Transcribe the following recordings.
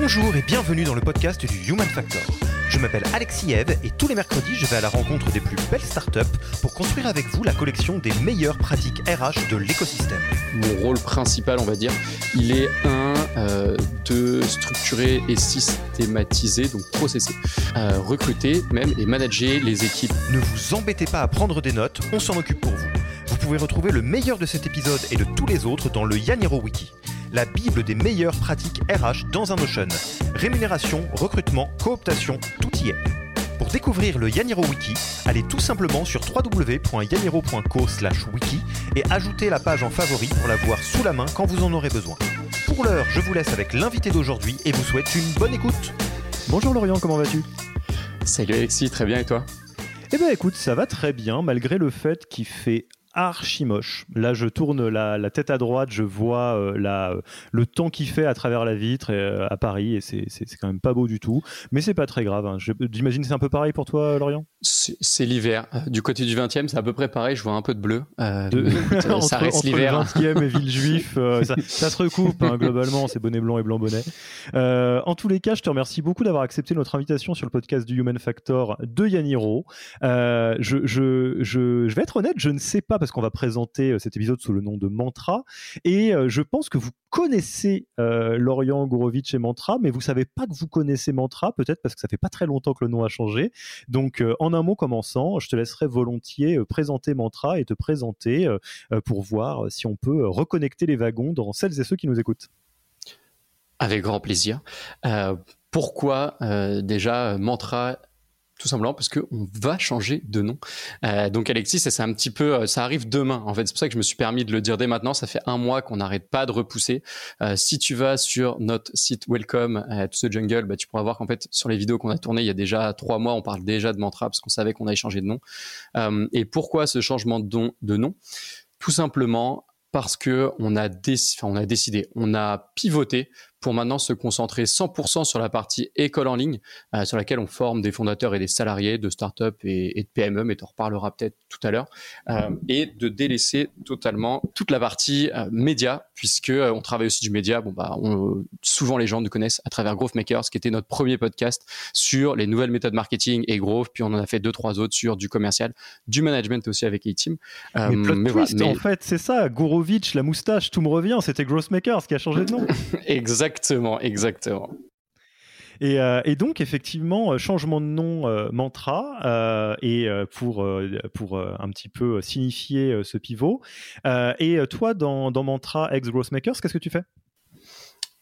Bonjour et bienvenue dans le podcast du Human Factor. Je m'appelle Alexis Eve et tous les mercredis, je vais à la rencontre des plus belles startups pour construire avec vous la collection des meilleures pratiques RH de l'écosystème. Mon rôle principal, on va dire, il est un euh, de structurer et systématiser, donc processer, euh, recruter même et manager les équipes. Ne vous embêtez pas à prendre des notes, on s'en occupe pour vous. Vous pouvez retrouver le meilleur de cet épisode et de tous les autres dans le Yaniro Wiki la Bible des meilleures pratiques RH dans un Notion. Rémunération, recrutement, cooptation, tout y est. Pour découvrir le Yaniro Wiki, allez tout simplement sur www.yaniro.co/wiki et ajoutez la page en favori pour la voir sous la main quand vous en aurez besoin. Pour l'heure, je vous laisse avec l'invité d'aujourd'hui et vous souhaite une bonne écoute. Bonjour Lorient, comment vas-tu? Salut Alexis, très bien et toi? Eh bien écoute, ça va très bien malgré le fait qu'il fait archi moche. Là, je tourne la, tête à droite, je vois euh, la, le temps qu'il fait à travers la vitre euh, à Paris et c'est quand même pas beau du tout. Mais c'est pas très grave. Hein. J'imagine c'est un peu pareil pour toi, Lorient? C'est l'hiver. Euh, du côté du 20e, c'est à peu près pareil. Je vois un peu de bleu. ça reste l'hiver. Entre le 20e et Villejuif, ça, se recoupe hein, globalement. C'est bonnet blanc et blanc bonnet. en tous les cas, je te remercie beaucoup d'avoir accepté notre invitation sur le podcast du Human Factor de Yaniro. je, je, je, je vais être honnête, je ne sais pas parce qu'on va présenter euh, cet épisode sous le nom de Mantra. Et euh, je pense que vous connaissez euh, Lorient Gourovitch et Mantra, mais vous savez pas que vous connaissez Mantra, peut-être parce que ça fait pas très longtemps que le nom a changé. Donc, en un mot commençant, je te laisserai volontiers présenter Mantra et te présenter pour voir si on peut reconnecter les wagons dans celles et ceux qui nous écoutent. Avec grand plaisir. pourquoi déjà Mantra tout simplement parce qu'on va changer de nom. Euh, donc Alexis, ça c'est un petit peu, euh, ça arrive demain. En fait, c'est pour ça que je me suis permis de le dire dès maintenant. Ça fait un mois qu'on n'arrête pas de repousser. Euh, si tu vas sur notre site Welcome to the Jungle, bah, tu pourras voir qu'en fait sur les vidéos qu'on a tournées il y a déjà trois mois, on parle déjà de mantra parce qu'on savait qu'on allait changer de nom. Et pourquoi ce changement de, de nom? Tout simplement parce que on a, on a décidé, on a pivoté pour maintenant se concentrer 100% sur la partie école en ligne, euh, sur laquelle on forme des fondateurs et des salariés de start-up et, de PME, mais tu en reparleras peut-être tout à l'heure, euh, et de délaisser totalement toute la partie euh, média, puisque on travaille aussi du média. Bon bah, souvent les gens nous connaissent à travers Growth Makers, qui était notre premier podcast sur les nouvelles méthodes marketing et growth, puis on en a fait deux trois autres sur du commercial, du management aussi avec A-Team. mais, twist, en fait, c'est ça, Gourovitch, la moustache, tout me revient, c'était Growth Makers qui a changé de nom. Exactement, exactement. Et, euh, donc, effectivement, euh, changement de nom euh, mantra, et pour, un petit peu signifier ce pivot. et toi, dans, dans mantra ex Makers, qu'est-ce que tu fais?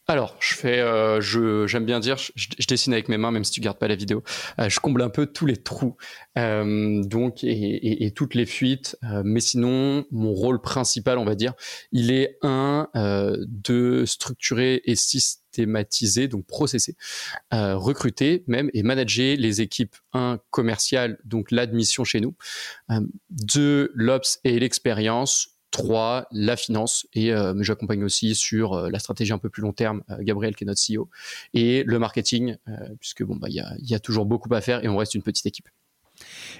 Alors, je fais, euh, je, j'aime bien dire, je, dessine avec mes mains, même si tu gardes pas la vidéo. Euh, je comble un peu tous les trous, euh, donc et, toutes les fuites. Euh, mais sinon, mon rôle principal, on va dire, il est un euh, de structurer et systématiser, donc processer, recruter même et manager les équipes un commercial, donc l'admission chez nous, deux l'ops et l'expérience trois, la finance, et j'accompagne aussi sur la stratégie un peu plus long terme, Gabriel qui est notre CEO, et le marketing, puisque bon, bah, il y, a, y a toujours beaucoup à faire et on reste une petite équipe.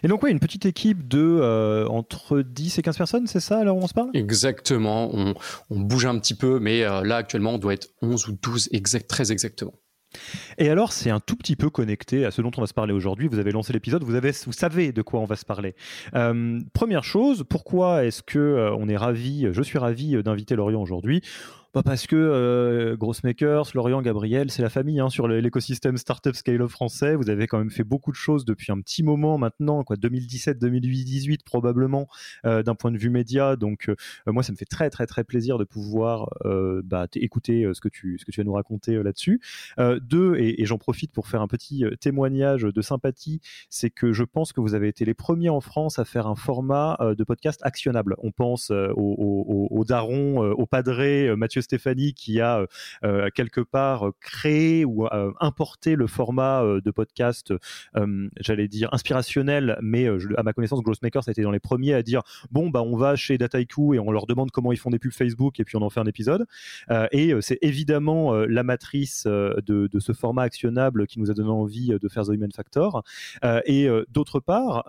Et donc, oui, une petite équipe de euh, entre 10 et 15 personnes, c'est ça, alors on se parle? Exactement. On, bouge un petit peu, mais euh, là, actuellement, on doit être 11 ou 12, exact, très exactement. Et alors, c'est un tout petit peu connecté à ce dont on va se parler aujourd'hui. Vous avez lancé l'épisode, vous, avez, vous savez de quoi on va se parler. Euh, première chose, pourquoi est-ce que on est ravi, je suis ravi d'inviter Lorient aujourd'hui? Pas parce que euh, Grossmakers, Lorient, Gabriel, c'est la famille hein, sur l'écosystème startup scale-up français. Vous avez quand même fait beaucoup de choses depuis un petit moment maintenant, quoi, 2017, 2018 probablement, euh, d'un point de vue média. Donc euh, moi, ça me fait très très très plaisir de pouvoir euh, bah, écouter ce que tu ce que tu vas nous raconter là-dessus. deux, et, et j'en profite pour faire un petit témoignage de sympathie, c'est que je pense que vous avez été les premiers en France à faire un format de podcast actionnable. On pense aux, aux, aux darons, aux padrés, Mathieu Stéphanie qui a euh, euh, quelque part euh, créé ou importé le format de podcast, j'allais dire inspirationnel, mais à ma connaissance, Grossmaker, ça a été dans les premiers à dire bon, bah, on va chez Dataiku et on leur demande comment ils font des pubs Facebook et puis on en fait un épisode. et c'est évidemment la matrice de, ce format actionnable qui nous a donné envie de faire The Human Factor. et d'autre part,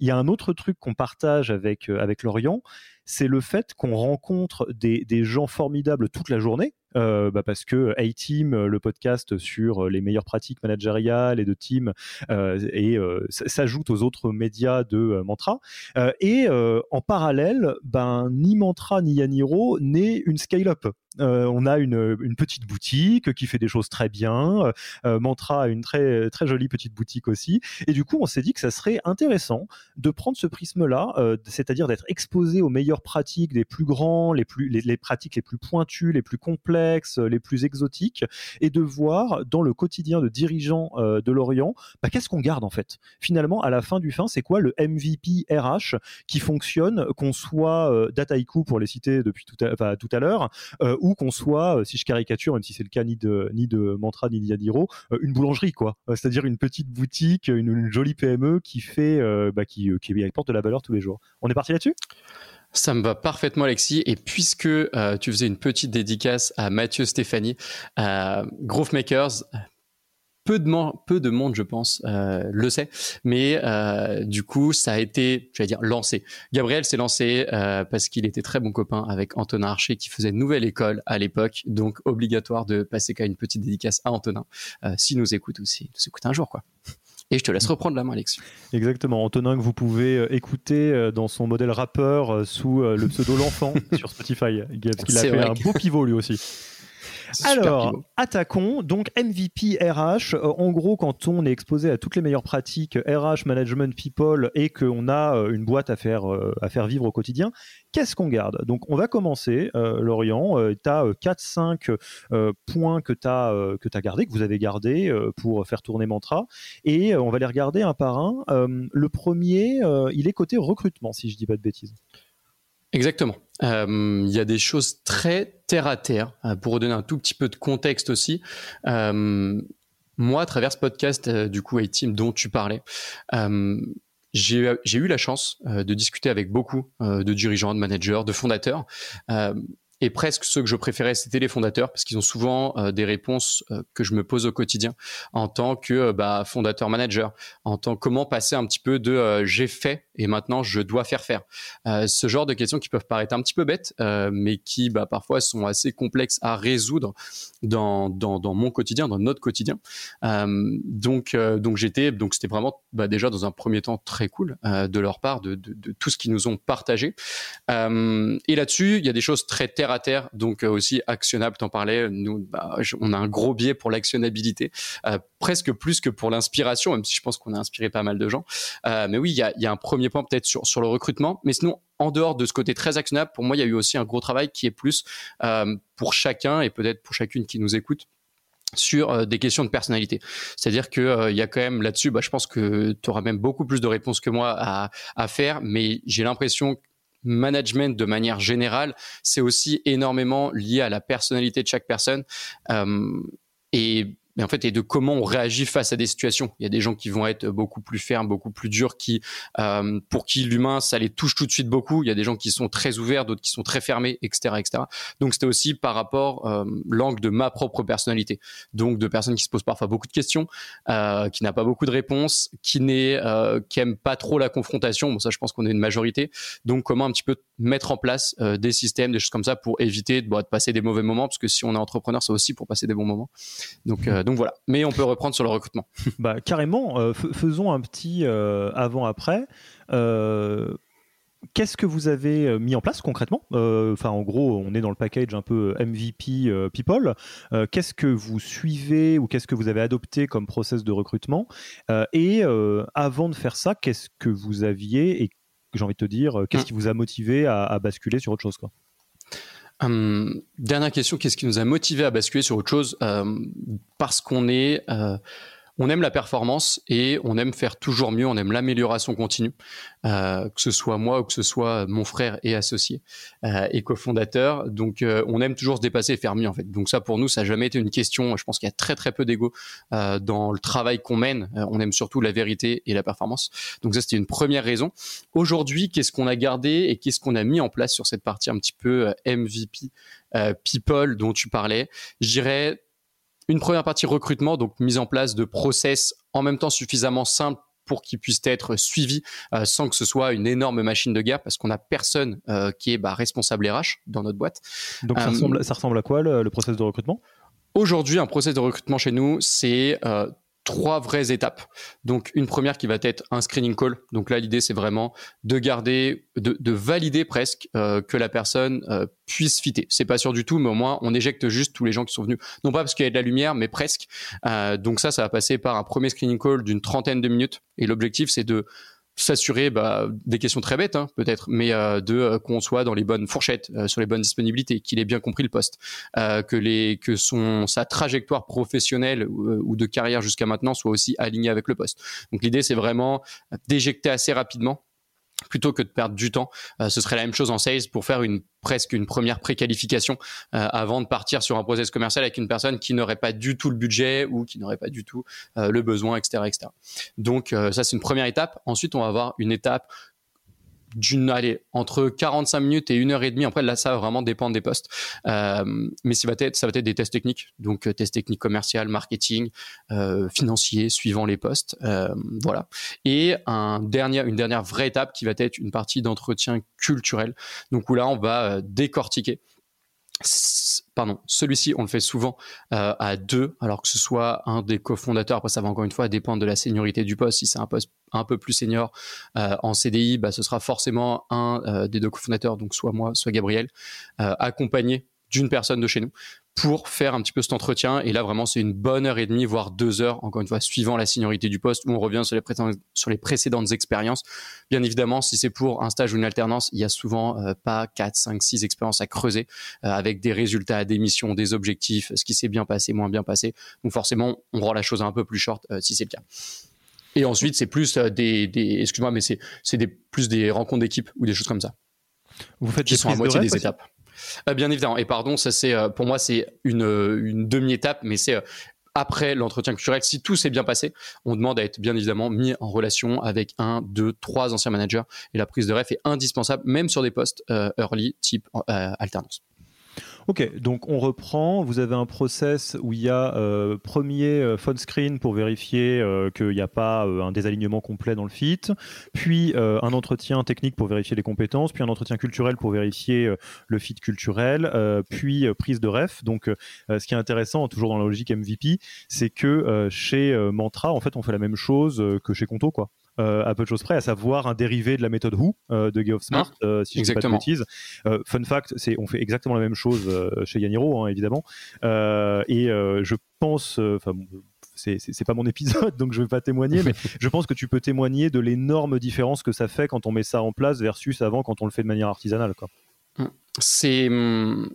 il y a un autre truc qu'on partage avec, avec Lorient, c'est le fait qu'on rencontre des, gens formidables toute la journée. Euh, bah, parce que A-Team, le podcast sur les meilleures pratiques managériales et de team, euh, et euh, s'ajoute aux autres médias de Mantra. et en parallèle, ben, ni Mantra ni Yaniro n'est une scale-up. on a une, petite boutique qui fait des choses très bien. Mantra a une très, très jolie petite boutique aussi. Et du coup, on s'est dit que ça serait intéressant de prendre ce prisme-là, c'est-à-dire d'être exposé aux pratiques des plus grands, les, plus, les, pratiques les plus pointues, les plus complexes, les plus exotiques, et de voir dans le quotidien de dirigeants euh, de l'Orient, bah, qu'est-ce qu'on garde en fait? Finalement, à la fin du fin, c'est quoi le MVP RH qui fonctionne, qu'on soit euh, Dataiku pour les citer depuis tout à, tout à l'heure, euh, ou qu'on soit, si je caricature, même si c'est le cas ni de, ni de Mantra ni d'Yadiro, une boulangerie quoi. C'est-à-dire une petite boutique, une, jolie PME qui fait, bah, qui, qui apporte de la valeur tous les jours. On est parti là-dessus? Ça me va parfaitement, Alexis. Et puisque euh, tu faisais une petite dédicace à Mathieu Stéphanie, euh, Growth Makers, peu de, peu de monde, je pense, euh, le sait. Mais euh, du coup, ça a été, je vais dire, lancé. Gabriel s'est lancé parce qu'il était très bon copain avec Antonin Archer qui faisait nouvelle école à l'époque. Donc, obligatoire de passer qu'à une petite dédicace à Antonin, s'il nous écoute aussi, nous écoute un jour, quoi. Et je te laisse reprendre la main, Alexis. Exactement. Antonin, que vous pouvez euh, écouter euh, dans son modèle rappeur euh, sous le pseudo L'Enfant sur Spotify. Parce qu'il a fait un beau pivot lui aussi. Alors, attaquons. Donc, MVP RH. Euh, en gros, quand on est exposé à toutes les meilleures pratiques RH, management, people, et qu'on a euh, une boîte à faire, euh, à faire vivre au quotidien, qu'est-ce qu'on garde? Donc, on va commencer, Lorient. tu as 4-5 points que tu as, gardés, que vous avez gardés pour faire tourner Mantra. Et on va les regarder un par un. le premier, il est côté recrutement, si je dis pas de bêtises. Exactement. Euh, il y a des choses très terre à terre. Euh, pour redonner un tout petit peu de contexte aussi, euh, moi, à travers ce podcast, du coup, A-Team dont tu parlais, j'ai eu la chance de discuter avec beaucoup de dirigeants, de managers, de fondateurs et presque ceux que je préférais, c'était les fondateurs, parce qu'ils ont souvent euh, des réponses euh, que je me pose au quotidien en tant que euh, bah, fondateur manager, en tant comment passer un petit peu de j'ai fait et maintenant je dois faire faire. ce genre de questions qui peuvent paraître un petit peu bêtes, mais qui bah, parfois sont assez complexes à résoudre dans, mon quotidien, dans notre quotidien. donc donc j'étais donc c'était vraiment bah, déjà dans un premier temps très cool de leur part de, tout ce qu'ils nous ont partagé. et là-dessus, il y a des choses très à terre, donc euh, aussi actionnable. T'en parlais. Nous, bah, on a un gros biais pour l'actionnabilité, euh, presque plus que pour l'inspiration, même si je pense qu'on a inspiré pas mal de gens. Euh, mais oui, il y a, un premier point peut-être sur le recrutement, mais sinon en dehors de ce côté très actionnable, pour moi, il y a eu aussi un gros travail qui est plus pour chacun et peut-être pour chacune qui nous écoute sur des questions de personnalité. C'est-à-dire que il y a quand même là-dessus, bah, je pense que tu auras même beaucoup plus de réponses que moi à, à faire, mais j'ai l'impression management de manière générale, c'est aussi énormément lié à la personnalité de chaque personne. Euh, et mais en fait, et de comment on réagit face à des situations. Il y a des gens qui vont être beaucoup plus fermes, beaucoup plus durs, qui, euh, pour qui l'humain, ça les touche tout de suite beaucoup. Il y a des gens qui sont très ouverts, d'autres qui sont très fermés, etc., etc. Donc, c'était aussi par rapport euh, l'angle de ma propre personnalité. Donc, de personnes qui se posent parfois beaucoup de questions, euh, qui n'a pas beaucoup de réponses, qui n'est, euh, qui aime pas trop la confrontation. Bon, ça, je pense qu'on est une majorité. Donc, comment un petit peu mettre en place des systèmes, des choses comme ça pour éviter de, de passer des mauvais moments, parce que si on est entrepreneur, c'est aussi pour passer des bons moments. Donc, donc voilà. Mais on peut reprendre sur le recrutement. Bah, carrément. euh, faisons un petit euh, avant-après. Euh, Qu'est-ce que vous avez mis en place concrètement? Enfin, en gros, on est dans le package un peu MVP People. Qu'est-ce que vous suivez ou qu'est-ce que vous avez adopté comme process de recrutement? Et avant de faire ça, qu'est-ce que vous aviez et j'ai envie de te dire, qu'est-ce Mm. qui vous a motivé à, à basculer sur autre chose quoi? Hum, dernière question, qu'est-ce qui nous a motivé à basculer sur autre chose? Euh, Parce qu'on est, euh, on aime la performance et on aime faire toujours mieux, on aime l'amélioration continue, euh, que ce soit moi ou que ce soit mon frère et associé euh, et cofondateur. Donc, euh, on aime toujours se dépasser et faire mieux en fait. Donc ça, pour nous, ça n'a jamais été une question. Je pense qu'il y a très très peu d'ego euh, dans le travail qu'on mène. Euh, on aime surtout la vérité et la performance. Donc ça, c'était une première raison. Aujourd'hui, qu'est-ce qu'on a gardé et qu'est-ce qu'on a mis en place sur cette partie un petit peu euh, MVP people dont tu parlais? Je une première partie recrutement, donc mise en place de process en même temps suffisamment simples pour qu'ils puissent être suivis euh, sans que ce soit une énorme machine de guerre parce qu'on n'a personne euh, qui est bah, responsable RH dans notre boîte. Donc, ça, Euh, ressemble, ça ressemble à quoi le, le process de recrutement? Aujourd'hui, un process de recrutement chez nous, c'est trois vraies étapes. Donc, une première qui va être un screening call. Donc là, l'idée, c'est vraiment de garder, de, de valider presque euh, que la personne euh, puisse fitter. C'est pas sûr du tout, mais au moins, on éjecte juste tous les gens qui sont venus. Non pas parce qu'il y a de la lumière, mais presque. Euh, donc ça, ça va passer par un premier screening call d'une trentaine de minutes. Et l'objectif, c'est de s'assurer bah, des questions très bêtes hein, peut-être mais euh, de euh, qu'on soit dans les bonnes fourchettes euh, sur les bonnes disponibilités qu'il ait bien compris le poste. Euh, que les que son sa trajectoire professionnelle ou, ou de carrière jusqu'à maintenant soit aussi alignée avec le poste. Donc l'idée c'est vraiment d'éjecter assez rapidement plutôt que de perdre du temps. Euh, ce serait la même chose en sales pour faire presque une première préqualification euh, avant de partir sur un process commercial avec une personne qui n'aurait pas du tout le budget ou qui n'aurait pas du tout euh, le besoin, etc., etc. Donc ça c'est une première étape. Ensuite on va avoir une étape d'une allez entre 45 minutes et une heure et demie. Après là ça va vraiment dépendre des postes, euh, mais ça va être ça va être des tests techniques, donc euh, tests techniques commercial, marketing, euh, financier, suivant les postes, euh, voilà. Et un dernier, une dernière vraie étape qui va être une partie d'entretien culturel. Donc où là on va euh, décortiquer pardon, celui-ci, on le fait souvent euh, à deux, alors que ce soit un des cofondateurs. Après, ça va encore une fois dépendre de la seniorité du poste. Si c'est un poste un peu plus senior euh, en CDI, bah, ce sera forcément un euh, des deux cofondateurs, donc soit moi, soit Gabriel, accompagné d'une personne de chez nous pour faire un petit peu cet entretien. Et là, vraiment, c'est une bonne heure et demie, voire deux heures, encore une fois, suivant la seniorité du poste, où on revient sur les, précédentes- sur les précédentes expériences. Bien évidemment, si c'est pour un stage ou une alternance, il y a souvent euh, pas 4, 5, 6 expériences à creuser, euh, avec des résultats, des missions, des objectifs, ce qui s'est bien passé, moins bien passé. Donc forcément, on rend la chose un peu plus short euh, si c'est le cas. Et ensuite, c'est plus des, des excuse-moi, mais c'est c'est des plus des rencontres d'équipe ou des choses comme ça Vous faites qui des sont à moitié des étapes. Euh, bien évidemment. Et pardon, ça c'est euh, pour moi c'est une, euh, demi-étape, mais c'est après l'entretien culturel. Si tout s'est bien passé, on demande à être bien évidemment mis en relation avec un, deux, trois anciens managers. Et la prise de ref est indispensable, même sur des postes early type alternance. Ok, donc on reprend. Vous avez un process où il y a euh, premier euh, phone screen pour vérifier euh, qu'il n'y a pas un désalignement complet dans le fit, puis un entretien technique pour vérifier les compétences, puis un entretien culturel pour vérifier le fit culturel, puis prise de ref. Donc, ce qui est intéressant, toujours dans la logique MVP, c'est que chez Mantra, en fait, on fait la même chose que chez Conto, quoi. Euh, à peu de choses près, à savoir un dérivé de la méthode Who euh, de Geoff Smart, euh, si je dis pas de bêtises. Euh, fun fact, c'est on fait exactement la même chose chez Yaniro, hein, évidemment. Et je pense, enfin. c'est- pas mon épisode, donc je vais pas témoigner, mais je pense que tu peux témoigner de l'énorme différence que ça fait quand on met ça en place versus avant quand on le fait de manière artisanale. C'est, hum,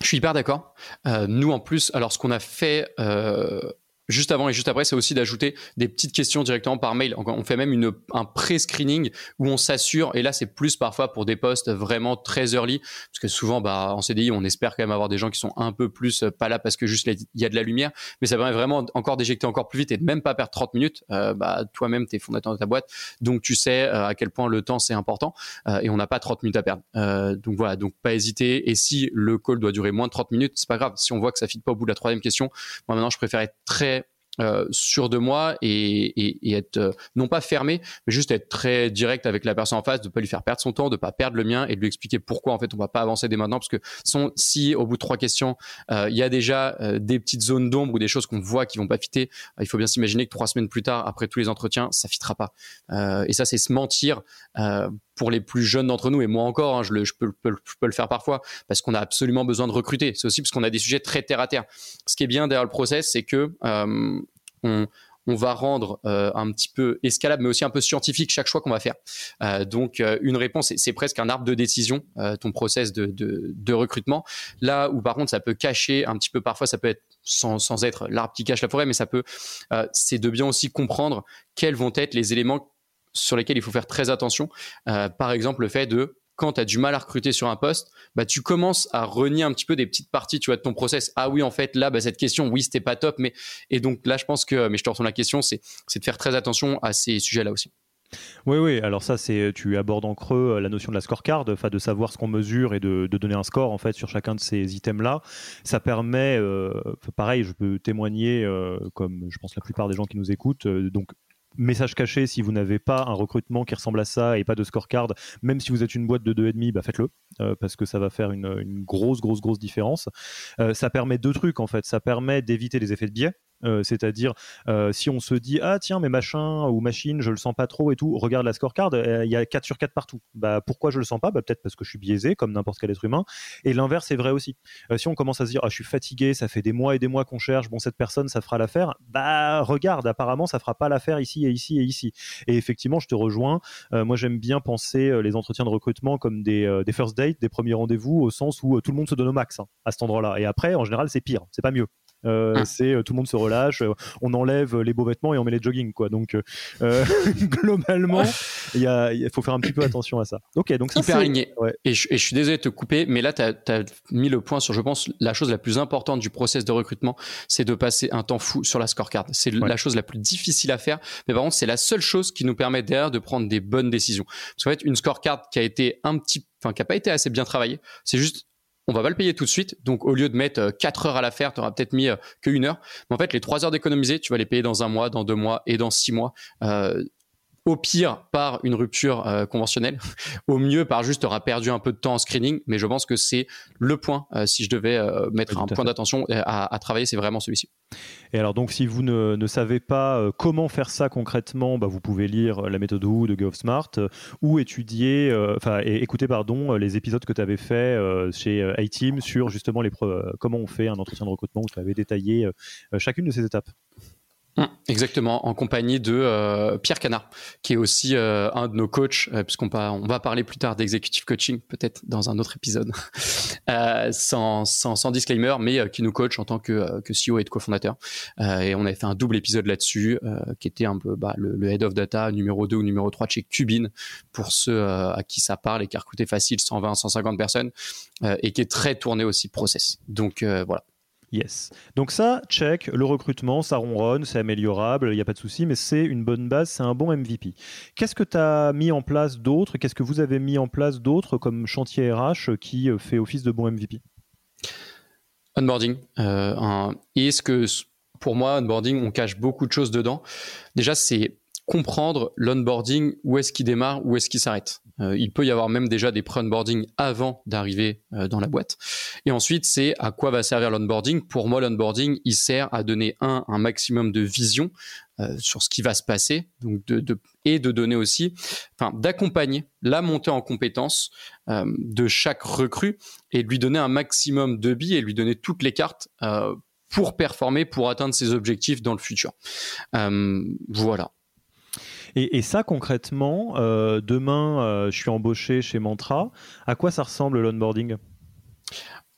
je suis hyper d'accord. Euh, nous en plus, alors ce qu'on a fait euh, juste avant et juste après, c'est aussi d'ajouter des petites questions directement par mail. On fait même une, un pré-screening où on s'assure, et là c'est plus parfois pour des postes vraiment très early, parce que souvent bah, en CDI, on espère quand même avoir des gens qui sont un peu plus euh, pas là parce que juste il y a de la lumière, mais ça permet vraiment encore d'éjecter encore plus vite et de même pas perdre 30 minutes. Euh, bah, toi-même, tu es fondateur de ta boîte, donc tu sais euh, à quel point le temps c'est important et on n'a pas 30 minutes à perdre. donc voilà, donc pas hésiter. Et si le call doit durer moins de 30 minutes, c'est pas grave. Si on voit que ça fit pas au bout de la troisième question, moi maintenant je préfère être très euh, sûr de moi et, être euh, non pas fermé, mais juste être très direct avec la personne en face, de pas lui faire perdre son temps, de pas perdre le mien et de lui expliquer pourquoi en fait on va pas avancer dès maintenant parce que si au bout de trois questions euh, il y a déjà des petites zones d'ombre ou des choses qu'on voit qui vont pas fitter, il faut bien s'imaginer que trois semaines plus tard, après tous les entretiens, ça fitera pas. et ça c'est se mentir pour les plus jeunes d'entre nous, et moi encore, hein, je, peux, le faire parfois, parce qu'on a absolument besoin de recruter. C'est aussi parce qu'on a des sujets très terre à terre. Ce qui est bien derrière le process, c'est que euh, on, va rendre euh, un petit peu escalable, mais aussi un peu scientifique chaque choix qu'on va faire. Euh, donc, une réponse, c'est presque un arbre de décision, ton process de, recrutement. Là où, par contre, ça peut cacher un petit peu, parfois, ça peut être sans, sans être l'arbre qui cache la forêt, mais ça peut, c'est de bien aussi comprendre quels vont être les éléments sur lesquels il faut faire très attention. Euh, par exemple, le fait de quand tu as du mal à recruter sur un poste, bah, tu commences à renier un petit peu des petites parties tu vois, de ton process. Ah oui, en fait, là, bah, cette question, oui, c'était pas top. Mais... Et donc là, je pense que, mais je te retourne la question, c'est de faire très attention à ces sujets-là aussi. Oui, oui. Alors ça, c'est tu abordes en creux euh, la notion de la scorecard, de savoir ce qu'on mesure et de, donner un score en fait sur chacun de ces items-là. Ça permet, euh, pareil, je peux témoigner, comme je pense la plupart des gens qui nous écoutent, donc message caché, si vous n'avez pas un recrutement qui ressemble à ça et pas de scorecard, même si vous êtes une boîte de 2,5, bah faites-le, euh, parce que ça va faire une, grosse, grosse, grosse différence. Euh, ça permet deux trucs, en fait. Ça permet d'éviter les effets de biais. Euh, c'est-à-dire, euh, si on se dit, ah tiens, mais machin ou machine, je le sens pas trop et tout, regarde la scorecard, euh, il y a 4 sur 4 partout. Bah, pourquoi je le sens pas? Bah, Peut-être parce que je suis biaisé, comme n'importe quel être humain. Et l'inverse est vrai aussi. si on commence à se dire, ah, je suis fatigué, ça fait des mois et des mois qu'on cherche, bon, cette personne, ça fera l'affaire, bah, regarde, apparemment, ça fera pas l'affaire ici et ici et ici. Et effectivement, je te rejoins. moi, j'aime bien penser les entretiens de recrutement comme des, first dates, des premiers rendez-vous, au sens où tout le monde se donne au max hein, à cet endroit-là. Et après, en général, c'est pire, c'est pas mieux. Euh, ah. C'est euh, tout le monde se relâche, euh, on enlève les beaux vêtements et on met les jogging quoi. Donc globalement, il faut faire un petit peu attention à ça. Ok, donc ça, hyper aligné. Et, je, suis désolé de te couper, mais là tu as, mis le point sur, je pense, la chose la plus importante du process de recrutement, c'est de passer un temps fou sur la scorecard. C'est la chose la plus difficile à faire, mais par contre c'est la seule chose qui nous permet derrière de prendre des bonnes décisions. Parce qu'en fait, une scorecard qui a été un petit, enfin qui a pas été assez bien travaillée, c'est juste on va pas le payer tout de suite. Donc, au lieu de mettre 4 euh, heures à la faire, tu auras peut-être mis euh, que heure. Mais en fait, les 3 heures d'économiser, tu vas les payer dans un mois, dans deux mois et dans six mois. Euh, au pire par une rupture euh, conventionnelle, au mieux par juste aura perdu un peu de temps en screening, mais je pense que c'est le point, euh, si je devais euh, mettre un point d'attention à, travailler, c'est vraiment celui-ci. Et alors donc si vous ne, ne savez pas comment faire ça concrètement, bah, vous pouvez lire la méthode Who de GovSmart ou étudier, enfin écouter pardon, les épisodes que tu avais fait chez iTeam sur justement les comment on fait un entretien de recrutement où tu avais détaillé chacune de ces étapes. Hum, exactement, en compagnie de euh, Pierre Canard, qui est aussi euh, un de nos coachs, euh, puisqu'on va, on va parler plus tard d'executive coaching, peut-être dans un autre épisode, sans, sans, sans, disclaimer, mais qui nous coach en tant que, que CEO et de cofondateur. et on avait fait un double épisode là-dessus, qui était un peu bah, le, Head of Data numéro 2 ou numéro 3 de chez Cubine, pour ceux à qui ça parle et qui a recruté facile 120, 150 personnes, et qui est très tourné aussi process. Donc voilà, Yes. Donc ça, check, le recrutement, ça ronronne, c'est améliorable, il n'y a pas de souci, mais c'est une bonne base, c'est un bon MVP. Qu'est-ce que tu as mis en place d'autre Qu'est-ce que vous avez mis en place d'autre comme chantier RH qui euh, fait office de bon MVP Onboarding. Euh, et ce que pour moi, onboarding, on cache beaucoup de choses dedans. Déjà, c'est comprendre l'onboarding, où est-ce qu'il démarre, où est-ce qu'il s'arrête. Euh, il peut y avoir même déjà des pre-onboarding avant d'arriver euh, dans la boîte. Et ensuite, c'est à quoi va servir l'onboarding. Pour moi, l'onboarding, il sert à donner un, un maximum de vision euh, sur ce qui va se passer, donc de, de, et de donner aussi, enfin, d'accompagner la montée en compétences de chaque recrue et de lui donner un maximum de billes et lui donner toutes les cartes pour performer, pour atteindre ses objectifs dans le futur. voilà. Et, ça, concrètement, euh, demain, euh, je suis embauché chez Mantra. À quoi ça ressemble l'onboarding?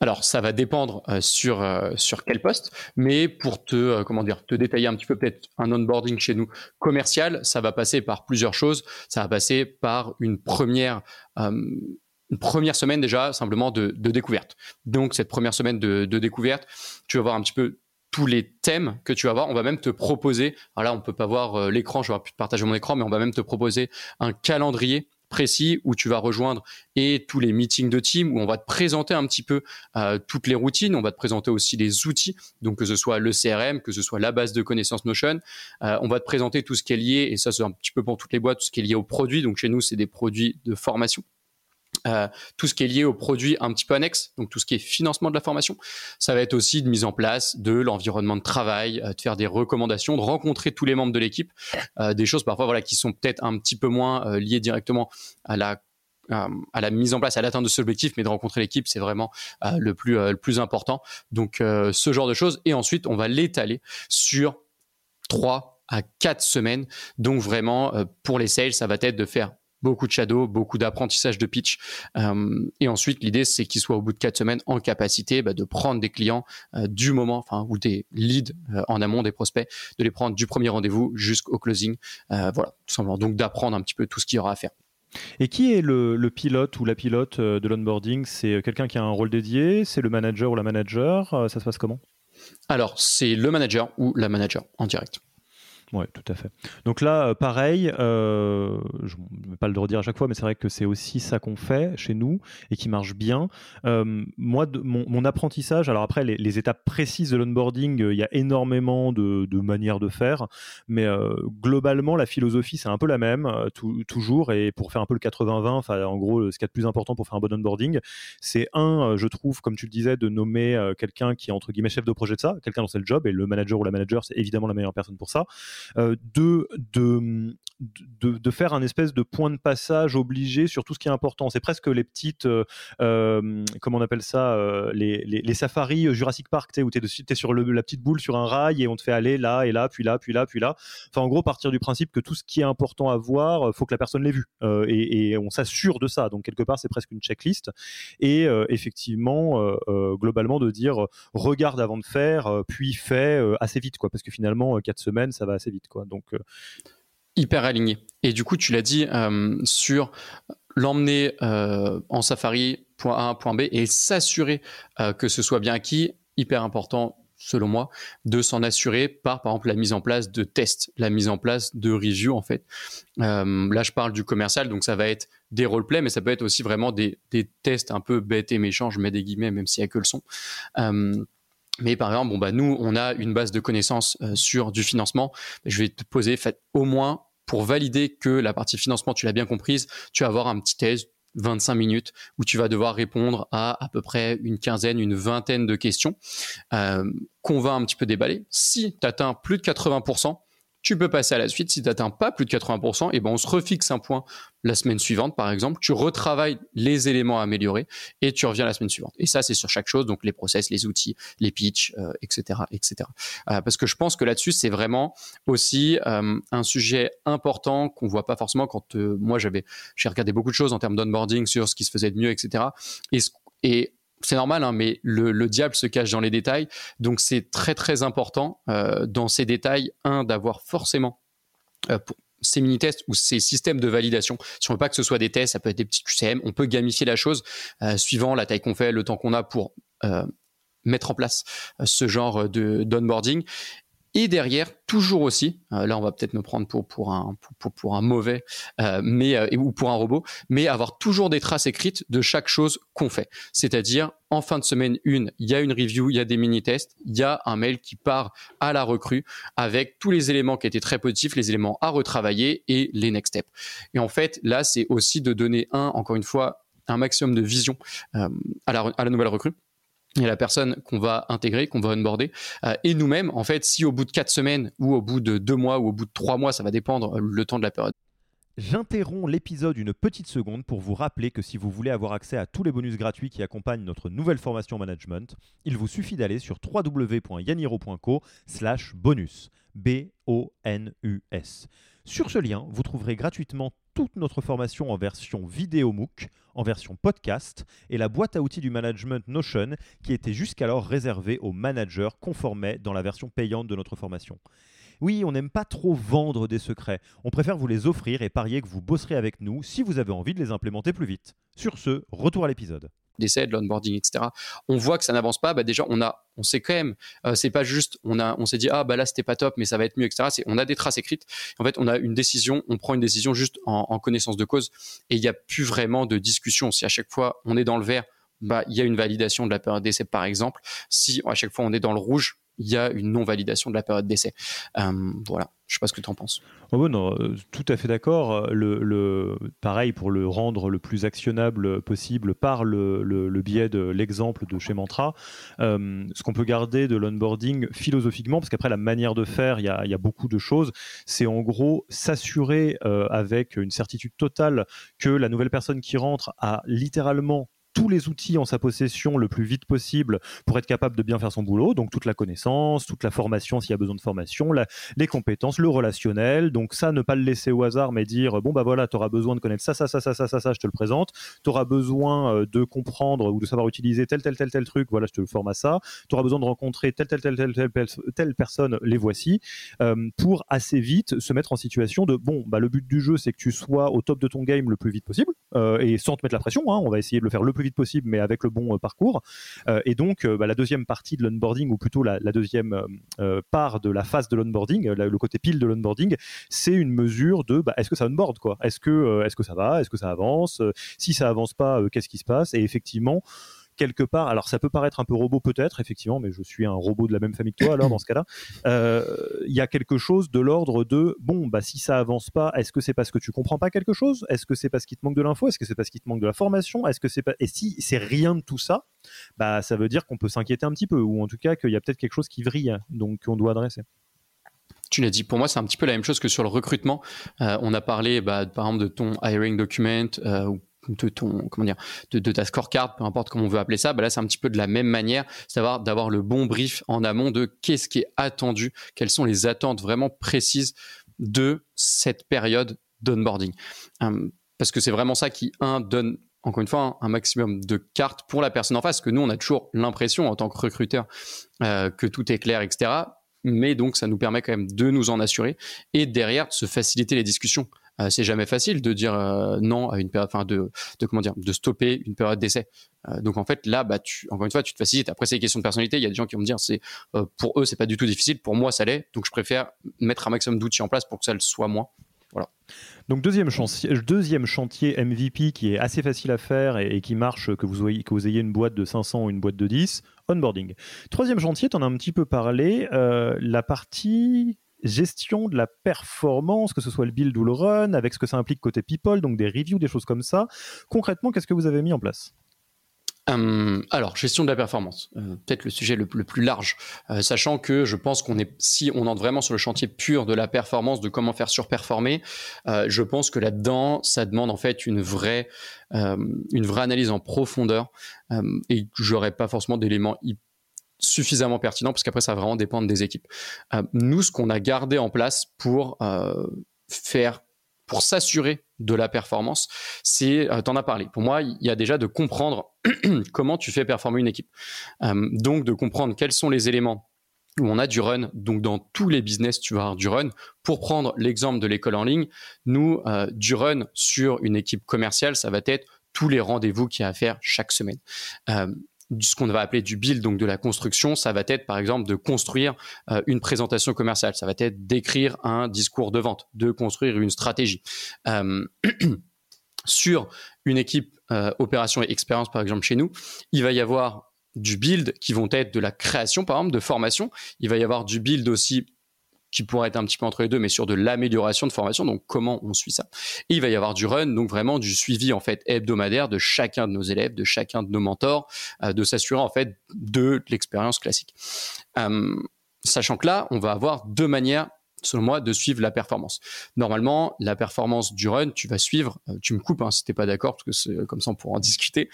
Alors, ça va dépendre euh, sur, sur quel poste, mais pour te, comment dire, te détailler un petit peu peut-être un onboarding chez nous commercial, ça va passer par plusieurs choses. Ça va passer par une première, une première semaine déjà simplement de, de, découverte. Donc, cette première semaine de, de découverte, tu vas voir un petit peu tous les thèmes que tu vas voir. On va même te proposer, alors là on peut pas voir l'écran, je vais plus partager mon écran, mais on va même te proposer un calendrier précis où tu vas rejoindre et tous les meetings de team où on va te présenter un petit peu euh, toutes les routines, on va te présenter aussi les outils, donc que ce soit le CRM, que ce soit la base de connaissances Notion, euh, on va te présenter tout ce qui est lié et ça c'est un petit peu pour toutes les boîtes, tout ce qui est lié aux produits. Donc chez nous c'est des produits de formation. Euh, tout ce qui est lié aux produits un petit peu annexes, donc tout ce qui est financement de la formation. Ça va être aussi de mise en place de l'environnement de travail, euh, de faire des recommandations, de rencontrer tous les membres de l'équipe, euh, des choses parfois voilà qui sont peut-être un petit peu moins liées directement à la à la mise en place, à l'atteinte de ce objectif, mais de rencontrer l'équipe, c'est vraiment le plus le plus important. Donc ce genre de choses, et ensuite on va l'étaler sur trois à quatre semaines. Donc vraiment pour les sales, ça va être de faire beaucoup de shadow, beaucoup d'apprentissage de pitch. Euh, et ensuite, l'idée, c'est qu'ils soient au bout de quatre semaines en capacité bah, de prendre des clients euh, du moment, enfin, ou des leads euh, en amont des prospects, de les prendre du premier rendez-vous jusqu'au closing. voilà, tout simplement. Donc, d'apprendre un petit peu tout ce qu'il y aura à faire. Et qui est le, le pilote ou la pilote de l'onboarding? C'est quelqu'un qui a un rôle dédié? C'est le manager ou la manager? Ça se passe comment? Alors, c'est le manager ou la manager en direct. Oui, tout à fait. Donc là, euh, pareil, euh, je ne vais pas le redire à chaque fois, mais c'est vrai que c'est aussi ça qu'on fait chez nous et qui marche bien. Euh, moi, de, mon, apprentissage, alors après, les, étapes précises de l'onboarding, il y a énormément de, manières de faire, mais globalement, la philosophie, c'est un peu la même, toujours, et pour faire un peu le 80-20, enfin, en gros, ce qui est le plus important pour faire un bon onboarding, c'est un, je trouve, comme tu le disais, de nommer quelqu'un qui est entre guillemets chef de projet de ça, quelqu'un c'est le job, et le manager ou la manager, c'est évidemment la meilleure personne pour ça. Euh, de, de, de, faire un espèce de point de passage obligé sur tout ce qui est important. C'est presque les petites, euh, euh, comment on appelle ça, les, les, safaris Jurassic Park, où tu es, sur la petite boule sur un rail et on te fait aller là et là, puis là, puis là, puis là. Enfin, en gros, partir du principe que tout ce qui est important à voir, faut que la personne l'ait vu. Et, on s'assure de ça. Donc, quelque part, c'est presque une checklist. Et effectivement, globalement, de dire regarde avant de faire, puis fais assez vite, quoi. Parce que finalement, quatre semaines, ça va vite. Quoi. Donc, euh, Hyper aligné. Et du coup, tu l'as dit euh, sur l'emmener euh, en safari, point A, point B, et s'assurer que ce soit bien acquis, hyper important selon moi, de s'en assurer par, par exemple, la mise en place de tests, la mise en place de reviews, en fait. là, je parle du commercial, donc ça va être des roleplays, mais ça peut être aussi vraiment des, des tests un peu bêtes et méchants, je mets des guillemets, même s'il n'y a que le son. Mais par exemple, bon bah nous, on a une base de connaissances euh, sur du financement. Je vais te poser, fait, au moins pour valider que la partie financement, tu l'as bien comprise, tu vas avoir un petit test 25 minutes où tu vas devoir répondre à à peu près une quinzaine, une vingtaine de questions euh, qu'on va un petit peu déballer. Si tu atteins plus de 80%, tu peux passer à la suite. Si tu n'atteins pas plus de 80%, et ben on se refixe un point la semaine suivante, par exemple. Tu retravailles les éléments améliorés et tu reviens la semaine suivante. Et ça, c'est sur chaque chose, donc les process, les outils, les pitchs, etc., euh, etc. Euh, parce que je pense que là-dessus, c'est vraiment aussi euh, un sujet important qu'on voit pas forcément quand moi j'avais, j'ai regardé beaucoup de choses en termes d'onboarding sur ce qui se faisait de mieux, etc. Et, et c'est normal, hein, mais le, diable se cache dans les détails. Donc c'est très très important euh, dans ces détails, un, d'avoir forcément euh, ces mini-tests ou ces systèmes de validation. Si on veut pas que ce soit des tests, ça peut être des petits QCM, on peut gamifier la chose euh, suivant la taille qu'on fait, le temps qu'on a pour mettre en place ce genre de d'onboarding. Et derrière, toujours aussi, euh, là on va peut-être me prendre pour, pour, un, pour, pour un mauvais euh, mais, euh, ou pour un robot, mais avoir toujours des traces écrites de chaque chose qu'on fait. C'est-à-dire, en fin de semaine une, il y a une review, il y a des mini-tests, il y a un mail qui part à la recrue avec tous les éléments qui étaient très positifs, les éléments à retravailler et les next steps. Et en fait, là, c'est aussi de donner un, encore une fois, un maximum de vision à la nouvelle recrue et la personne qu'on va intégrer, qu'on va onboarder. Euh, et nous-mêmes, en fait, si au bout de quatre semaines ou au bout de deux mois ou au bout de trois mois, ça va dépendre euh, le temps de la période. J'interromps l'épisode une petite seconde pour vous rappeler que si vous voulez avoir accès à tous les bonus gratuits qui accompagnent notre nouvelle formation management, il vous suffit d'aller sur www.yaniro.co slash bonus. B-O-N-U-S. Sur ce lien, vous trouverez gratuitement toute notre formation en version vidéo MOOC, en version podcast, et la boîte à outils du management Notion qui était jusqu'alors réservée aux managers conformés dans la version payante de notre formation. Oui, on n'aime pas trop vendre des secrets. On préfère vous les offrir et parier que vous bosserez avec nous si vous avez envie de les implémenter plus vite. Sur ce, retour à l'épisode d'essai, de l'onboarding, etc. On voit que ça n'avance pas, bah déjà on a, on sait quand même, euh, c'est pas juste, on a, on s'est dit ah bah là c'était pas top, mais ça va être mieux, etc. On a des traces écrites. En fait, on a une décision, on prend une décision juste en, connaissance de cause, et il n'y a plus vraiment de discussion. Si à chaque fois on est dans le vert, bah il y a une validation de la période d'essai par exemple. Si à chaque fois on est dans le rouge, il y a une non-validation de la période d'essai. Euh, voilà, je ne sais pas ce que tu en penses. Oh non, euh, tout à fait d'accord. Le, pareil, pour le rendre le plus actionnable possible par le, biais de l'exemple de chez Mantra, euh, ce qu'on peut garder de l'onboarding philosophiquement, parce qu'après la manière de faire, il y a, beaucoup de choses, c'est en gros s'assurer avec une certitude totale que la nouvelle personne qui rentre a littéralement tous les outils en sa possession le plus vite possible pour être capable de bien faire son boulot. Donc toute la connaissance, toute la formation s'il y a besoin de formation, les compétences, le relationnel. Donc ça, ne pas le laisser au hasard, mais dire bon bah voilà, tu auras besoin de connaître ça, ça, ça, ça, ça, ça, ça, je te le présente. Tu auras besoin euh, de comprendre ou de savoir utiliser tel, tel, tel, tel truc, voilà, je te le forme à ça. Tu auras besoin de rencontrer telle, telle, telle, telle, telle, telle personne, les voici, euh, pour assez vite se mettre en situation de bon, bah le but du jeu, c'est que tu sois au top de ton game le plus vite possible euh, et sans te mettre la pression. Hein, on va essayer de le faire le plus vite possible, mais avec le bon euh, parcours. Euh, et donc, euh, bah, la deuxième partie de l'onboarding, ou plutôt la, deuxième part de la phase de l'onboarding, le côté pile de l'onboarding, c'est une mesure de bah, est-ce que ça onboard quoi? Est-ce que, est-ce que ça va? Est-ce que ça avance? Si ça avance pas, qu'est-ce qui se passe? Et effectivement, quelque part, alors ça peut paraître un peu robot peut-être, effectivement, mais je suis un robot de la même famille que toi, alors dans ce cas-là, euh, il y a quelque chose de l'ordre de, bon, bah si ça avance pas, est-ce que c'est parce que tu comprends pas quelque chose? Est-ce que c'est parce qu'il te manque de l'info? Est-ce que c'est parce qu'il te manque de la formation? Est-ce que c'est pas... Et si c'est rien de tout ça, bah ça veut dire qu'on peut s'inquiéter un petit peu, ou en tout cas qu'il y a peut-être quelque chose qui vrille, donc qu'on doit adresser. Tu l'as dit, pour moi, c'est un petit peu la même chose que sur le recrutement. Euh, on a parlé, bah, par exemple, de ton hiring document euh, de ta scorecard, peu importe comment on veut appeler ça, bah là c'est un petit peu de la même manière, c'est d'avoir le bon brief en amont de qu'est-ce qui est attendu, quelles sont les attentes vraiment précises de cette période d'onboarding. Hum, parce que c'est vraiment ça qui un donne encore une fois un maximum de cartes pour la personne en face, que nous on a toujours l'impression en tant que recruteur euh, que tout est clair, etc. Mais donc ça nous permet quand même de nous en assurer et derrière de se faciliter les discussions. Euh, c'est jamais facile de dire euh, non à une période, enfin de, de, comment dire, de stopper une période d'essai. Euh, donc en fait là, bah tu, encore une fois, tu te facilites. Après c'est une question de personnalité. Il y a des gens qui vont me dire c'est pour eux c'est pas du tout difficile, pour moi ça l'est. Donc je préfère mettre un maximum d'outils en place pour que ça le soit moins. Voilà. Donc deuxième chantier, deuxième chantier MVP qui est assez facile à faire et, qui marche, que vous, voyez, que vous ayez une boîte de 500 ou une boîte de 10, onboarding. Troisième chantier, tu en as un petit peu parlé, la partie gestion de la performance, que ce soit le build ou le run, avec ce que ça implique côté people, donc des reviews, des choses comme ça. Concrètement, qu'est-ce que vous avez mis en place? Hum, alors, gestion de la performance, euh, peut-être le sujet le, plus large, euh, sachant que je pense qu'on est, si on entre vraiment sur le chantier pur de la performance, de comment faire surperformer, euh, je pense que là-dedans, ça demande en fait une vraie, une vraie analyse en profondeur, et j'aurais pas forcément d'éléments suffisamment pertinent parce qu'après ça va vraiment dépendre des équipes. Euh, nous, ce qu'on a gardé en place pour euh, faire, pour s'assurer de la performance, c'est, euh, t'en as parlé. Pour moi, il y a déjà de comprendre comment tu fais performer une équipe. donc de comprendre quels sont les éléments où on a du run. Donc dans tous les business, tu vas avoir du run. Pour prendre l'exemple de l'école en ligne, nous, du run sur une équipe commerciale, ça va être tous les rendez-vous qu'il y a à faire chaque semaine ce qu'on va appeler du build, donc de la construction, ça va être par exemple de construire euh, une présentation commerciale, ça va être d'écrire un discours de vente, de construire une stratégie. Euh, sur une équipe euh, opération et expérience, par exemple chez nous, il va y avoir du build qui vont être de la création, par exemple, de formation. Il va y avoir du build aussi qui pourrait être un petit peu entre les deux, mais sur de l'amélioration de formation. Donc, comment on suit ça? Et il va y avoir du run, donc vraiment du suivi en fait hebdomadaire de chacun de nos élèves, de chacun de nos mentors, euh, de s'assurer en fait de l'expérience classique. Euh, sachant que là, on va avoir deux manières selon moi, de suivre la performance. Normalement, la performance du run, tu vas suivre, euh, tu me coupes hein, si t'es pas d'accord, parce que c'est comme ça on pourra en discuter.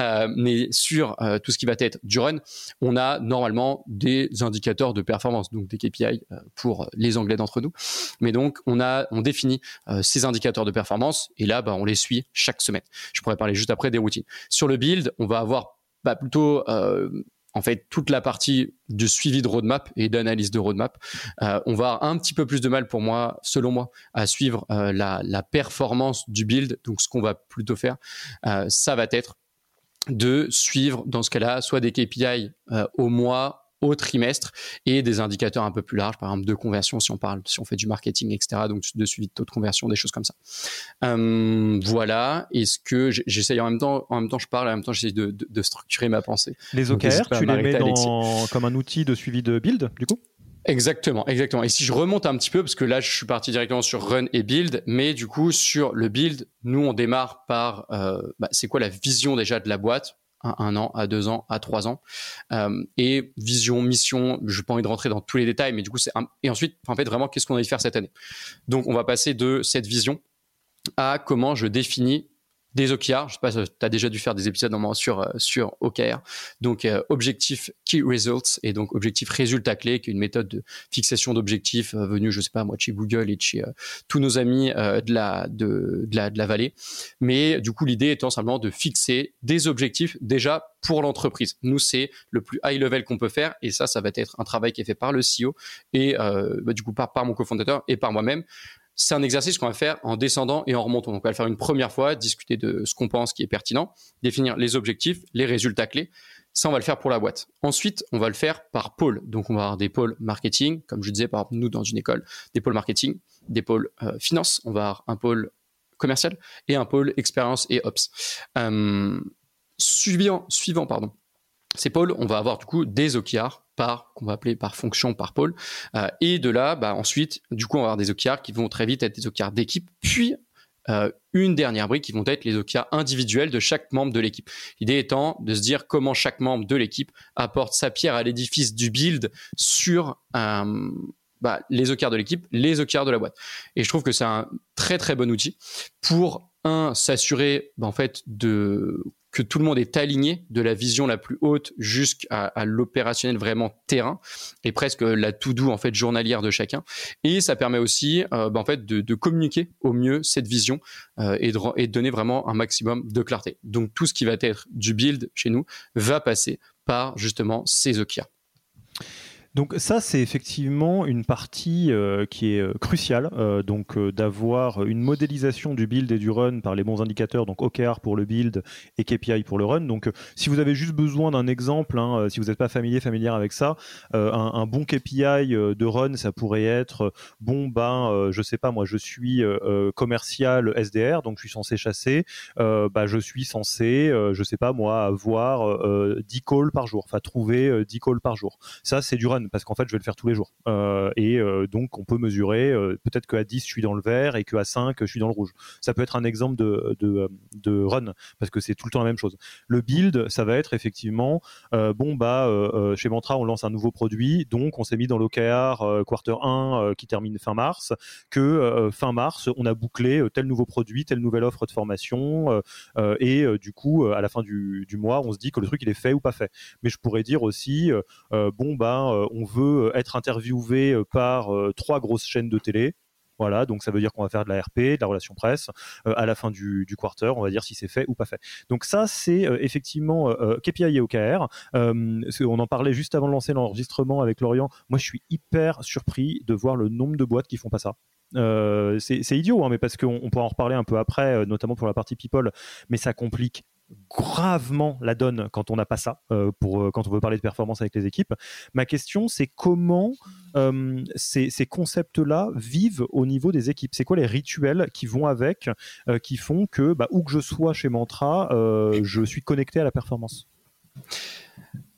Euh, mais sur euh, tout ce qui va être du run, on a normalement des indicateurs de performance, donc des KPI pour les Anglais d'entre nous. Mais donc on a, on définit ces indicateurs de performance et là, bah, on les suit chaque semaine. Je pourrais parler juste après des routines. Sur le build, on va avoir bah, plutôt en fait toute la partie de suivi de roadmap et d'analyse de roadmap. Euh, on va avoir un petit peu plus de mal pour moi, selon moi, à suivre euh, la, performance du build. Donc ce qu'on va plutôt faire, euh, ça va être de suivre dans ce cas-là soit des KPI au mois au trimestre et des indicateurs un peu plus larges, par exemple de conversion si on parle, si on fait du marketing, etc. Donc de suivi de taux de conversion, des choses comme ça. Euh, voilà. Est-ce que j'essaye en même temps, en même temps je parle, en même temps j'essaye de, de, structurer ma pensée. Les OKR, tu les mets dans, comme un outil de suivi de build, du coup? Exactement, exactement. Et si je remonte un petit peu, parce que là, je suis parti directement sur run et build, mais du coup, sur le build, nous, on démarre par, euh, bah, c'est quoi la vision déjà de la boîte? Un, an, à deux ans, à trois ans. Euh, et vision, mission, je n'ai pas envie de rentrer dans tous les détails, mais du coup, c'est et ensuite, en fait, vraiment, qu'est-ce qu'on a faire cette année? Donc, on va passer de cette vision à comment je définis des OKR. Je sais pas, tu as déjà dû faire des épisodes sur, euh, sur OKR. Donc, euh, objectif key results et donc objectif résultat clé, qui est une méthode de fixation d'objectifs euh, venue, je sais pas, moi, chez Google et chez tous nos amis de, la, de, de, la, de la vallée. Mais du coup, l'idée étant simplement de fixer des objectifs déjà pour l'entreprise. Nous, c'est le plus high level qu'on peut faire et ça, ça va être un travail qui est fait par le CEO et bah, du coup par, par mon cofondateur et par moi-même c'est un exercice qu'on va faire en descendant et en remontant. Donc, on va le faire une première fois, discuter de ce qu'on pense qui est pertinent, définir les objectifs, les résultats clés. Ça, on va le faire pour la boîte. Ensuite, on va le faire par pôle. Donc, on va avoir des pôles marketing, comme je disais, par exemple, nous, dans une école, des pôles marketing, des pôles euh, finance, on va avoir un pôle commercial et un pôle expérience et ops. Euh, suivant, suivant, pardon. Ces pôles, on va avoir du coup des OKR par qu'on va appeler par fonction par pôle euh, et de là bah, ensuite du coup on va avoir des OKR qui vont très vite être des OKR d'équipe puis euh, une dernière brique qui vont être les OKR individuels de chaque membre de l'équipe. L'idée étant de se dire comment chaque membre de l'équipe apporte sa pierre à l'édifice du build sur euh, bah, les OKR de l'équipe, les OKR de la boîte. Et je trouve que c'est un très très bon outil pour un s'assurer bah, en fait de que tout le monde est aligné de la vision la plus haute jusqu'à l'opérationnel vraiment terrain et presque la tout doux en fait journalière de chacun et ça permet aussi euh, bah, en fait de, communiquer au mieux cette vision euh, et, de, et, de, donner vraiment un maximum de clarté donc tout ce qui va être du build chez nous va passer par justement ces OKR. Donc ça, c'est effectivement une partie euh, qui est euh, cruciale, euh, donc d'avoir une modélisation du build et du run par les bons indicateurs, donc OKR pour le build et KPI pour le run. Donc si vous avez juste besoin d'un exemple, hein, si vous n'êtes pas familier, familière avec ça, un, bon KPI de run, ça pourrait être bon ben, je sais pas moi, je suis commercial SDR, donc je suis censé chasser, bah je suis censé, je sais pas moi, avoir 10 calls par jour, enfin trouver 10 calls par jour. Ça c'est du run parce qu'en fait, je vais le faire tous les jours. Euh, et euh, donc, on peut mesurer euh, peut-être qu'à 10, je suis dans le vert et qu'à 5, je suis dans le rouge. Ça peut être un exemple de, de, run parce que c'est tout le temps la même chose. Le build, ça va être effectivement bon, bah, chez Mantra, on lance un nouveau produit, donc on s'est mis dans l'OKR quarter 1 qui termine fin mars, que fin mars, on a bouclé tel nouveau produit, telle nouvelle offre de formation, et du coup, à la fin du, du, mois, on se dit que le truc il est fait ou pas fait. Mais je pourrais dire aussi, bon, bah, on veut euh, être interviewé euh, par euh, trois grosses chaînes de télé. Voilà, donc ça veut dire qu'on va faire de la RP, de la relation presse. à la fin du, quarter, on va dire si c'est fait ou pas fait. Donc ça, c'est effectivement KPI et OKR. on en parlait juste avant de lancer l'enregistrement avec Lorient. Moi, je suis hyper surpris de voir le nombre de boîtes qui font pas ça. c'est idiot, hein, mais parce qu'on pourra en reparler un peu après, notamment pour la partie people, mais ça complique gravement la donne quand on n'a pas ça, euh, pour, euh, quand on veut parler de performance avec les équipes. Ma question, c'est comment euh, ces, concepts-là vivent au niveau des équipes? C'est quoi les rituels qui vont avec, qui font que, bah, où que je sois chez Mantra, je suis connecté à la performance?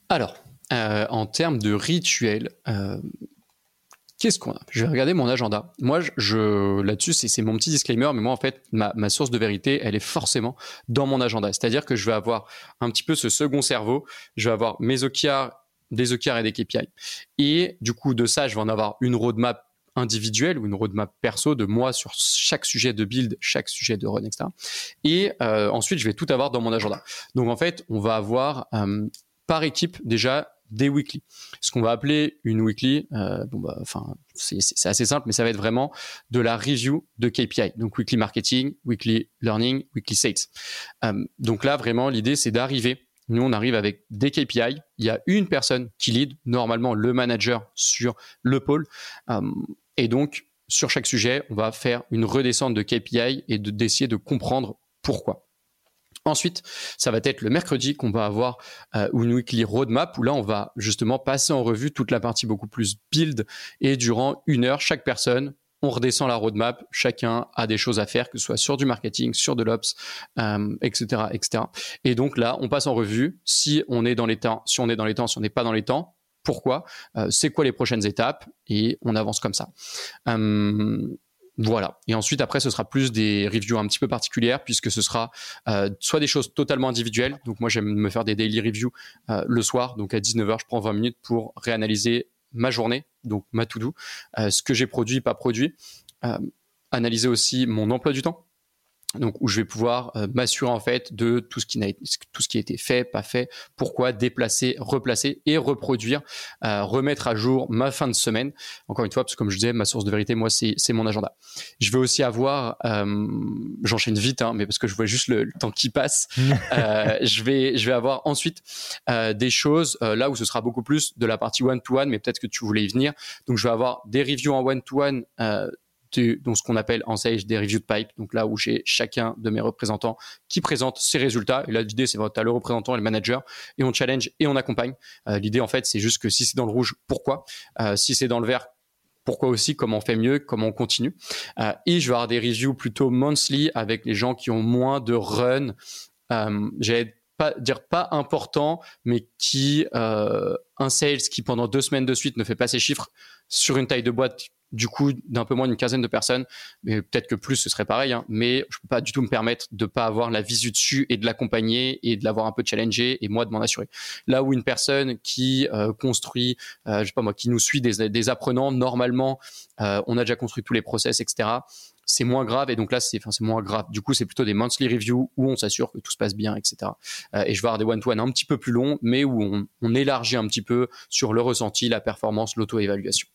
Alors, en termes de rituels, Qu'est-ce qu'on a? Je vais regarder mon agenda. Moi, là-dessus, c'est mon petit disclaimer, mais moi, en fait, ma, source de vérité, elle est forcément dans mon agenda. C'est-à-dire que je vais avoir un petit peu ce second cerveau. Je vais avoir mes OKR, des OKR et des KPI. Et du coup, de ça, je vais en avoir une roadmap individuelle ou une roadmap perso de moi sur chaque sujet de build, chaque sujet de run, etc. Et euh, ensuite, je vais tout avoir dans mon agenda. Donc en fait, on va avoir euh, par équipe déjà des weekly. Ce qu'on va appeler une weekly, euh, bon bah, enfin, c'est assez simple, mais ça va être vraiment de la review de KPI. Donc weekly marketing, weekly learning, weekly sales. Euh, donc là, vraiment, l'idée, c'est d'arriver. Nous, on arrive avec des KPI. Il y a une personne qui lead, normalement le manager sur le pôle. Euh, et donc, sur chaque sujet, on va faire une redescente de KPI et d'essayer de comprendre pourquoi. Ensuite, ça va être le mercredi qu'on va avoir euh, une weekly roadmap où là, on va justement passer en revue toute la partie beaucoup plus build et durant une heure, chaque personne, on redescend la roadmap, chacun a des choses à faire, que ce soit sur du marketing, sur de l'ops, etc., euh, etc. Et donc là, on passe en revue si on est dans les temps, si on est dans les temps, si on n'est pas dans les temps, pourquoi, euh, c'est quoi les prochaines étapes, et on avance comme ça. Hum, voilà. Et ensuite, après, ce sera plus des reviews un petit peu particulières, puisque ce sera euh, soit des choses totalement individuelles. Donc moi, j'aime me faire des daily reviews euh, le soir. Donc à 19h, je prends 20 minutes pour réanalyser ma journée, donc ma to-do, euh, ce que j'ai produit, pas produit. analyser aussi mon emploi du temps donc où je vais pouvoir euh, m'assurer en fait de tout ce qui n'a tout ce qui a été fait, pas fait, pourquoi déplacer, replacer et reproduire, euh, remettre à jour ma fin de semaine. Encore une fois, parce que comme je disais, ma source de vérité, moi, c'est mon agenda. Je vais aussi avoir, euh, j'enchaîne vite, hein, mais parce que je vois juste le, temps qui passe. euh, je vais je vais avoir ensuite euh, des choses euh, là où ce sera beaucoup plus de la partie one to one, mais peut-être que tu voulais y venir. Donc je vais avoir des reviews en one to one donc ce qu'on appelle en sales des reviews de pipe, donc là où j'ai chacun de mes représentants qui présente ses résultats. Et là, l'idée, c'est tu as le représentant et le manager, et on challenge et on accompagne. Euh, l'idée, en fait, c'est juste que si c'est dans le rouge, pourquoi? Euh, Si c'est dans le vert, pourquoi aussi, comment on fait mieux, comment on continue? Euh, et je vais avoir des reviews plutôt monthly avec les gens qui ont moins de run. J'allais pas dire pas important, mais qui un sales qui pendant deux semaines de suite ne fait pas ses chiffres sur une taille de boîte du coup d'un peu moins d'une quinzaine de personnes, mais peut-être que plus ce serait pareil, hein, mais je peux pas du tout me permettre de pas avoir la visu dessus et de l'accompagner et de l'avoir un peu challengé et moi de m'en assurer. Là où une personne qui euh, construit, euh, je sais pas moi, qui nous suit des, apprenants, normalement, euh, on a déjà construit tous les process, etc. C'est moins grave et donc là c'est, enfin c'est moins grave. Du coup c'est plutôt des monthly reviews où on s'assure que tout se passe bien, etc. Euh, et je vais avoir des one-to-one un petit peu plus longs, mais où on, on élargit un petit peu sur le ressenti, la performance, l'auto-évaluation.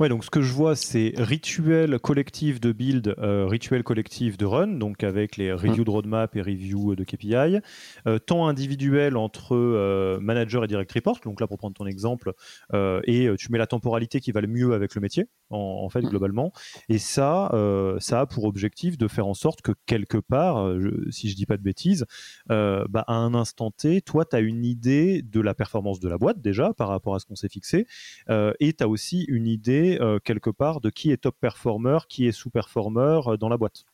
Ouais, donc ce que je vois, c'est rituel collectif de build, euh, rituel collectif de run, donc avec les reviews de roadmap et reviews de KPI. Euh, temps individuel entre euh, manager et direct report, donc là pour prendre ton exemple, euh, et tu mets la temporalité qui va le mieux avec le métier, en, en fait, globalement. Et ça, ça a pour objectif de faire en sorte que quelque part, je, si je dis pas de bêtises, bah, à un instant T, toi, tu as une idée de la performance de la boîte déjà par rapport à ce qu'on s'est fixé, et tu as aussi une idée euh, quelque part de qui est top performer, qui est sous-performer euh, dans la boîte.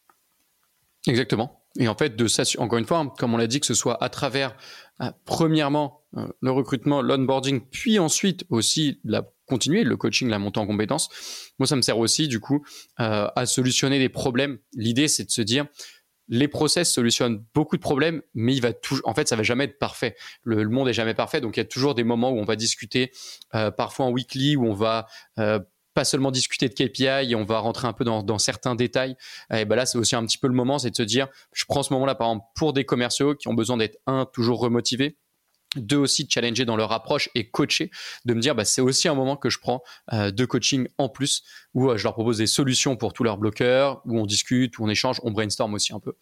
Exactement. Et en fait, de encore une fois, hein, comme on l'a dit, que ce soit à travers, euh, premièrement, le recrutement, l'onboarding, puis ensuite aussi la continuer, le coaching, la montée en compétences. Moi, ça me sert aussi, du coup, à solutionner des problèmes. L'idée, c'est de se dire, les process solutionnent beaucoup de problèmes, mais il va en fait, ça va jamais être parfait. Le, monde est jamais parfait, donc il y a toujours des moments où on va discuter, parfois en weekly, où on va pas seulement discuter de KPI on va rentrer un peu dans, dans certains détails. Et ben là, c'est aussi un petit peu le moment, c'est de se dire, je prends ce moment-là, par exemple, pour des commerciaux qui ont besoin d'être un toujours remotivés, deux aussi de challenger dans leur approche et coacher, de me dire bah, c'est aussi un moment que je prends euh, de coaching en plus où euh, je leur propose des solutions pour tous leurs bloqueurs, où on discute, où on échange, on brainstorm aussi un peu.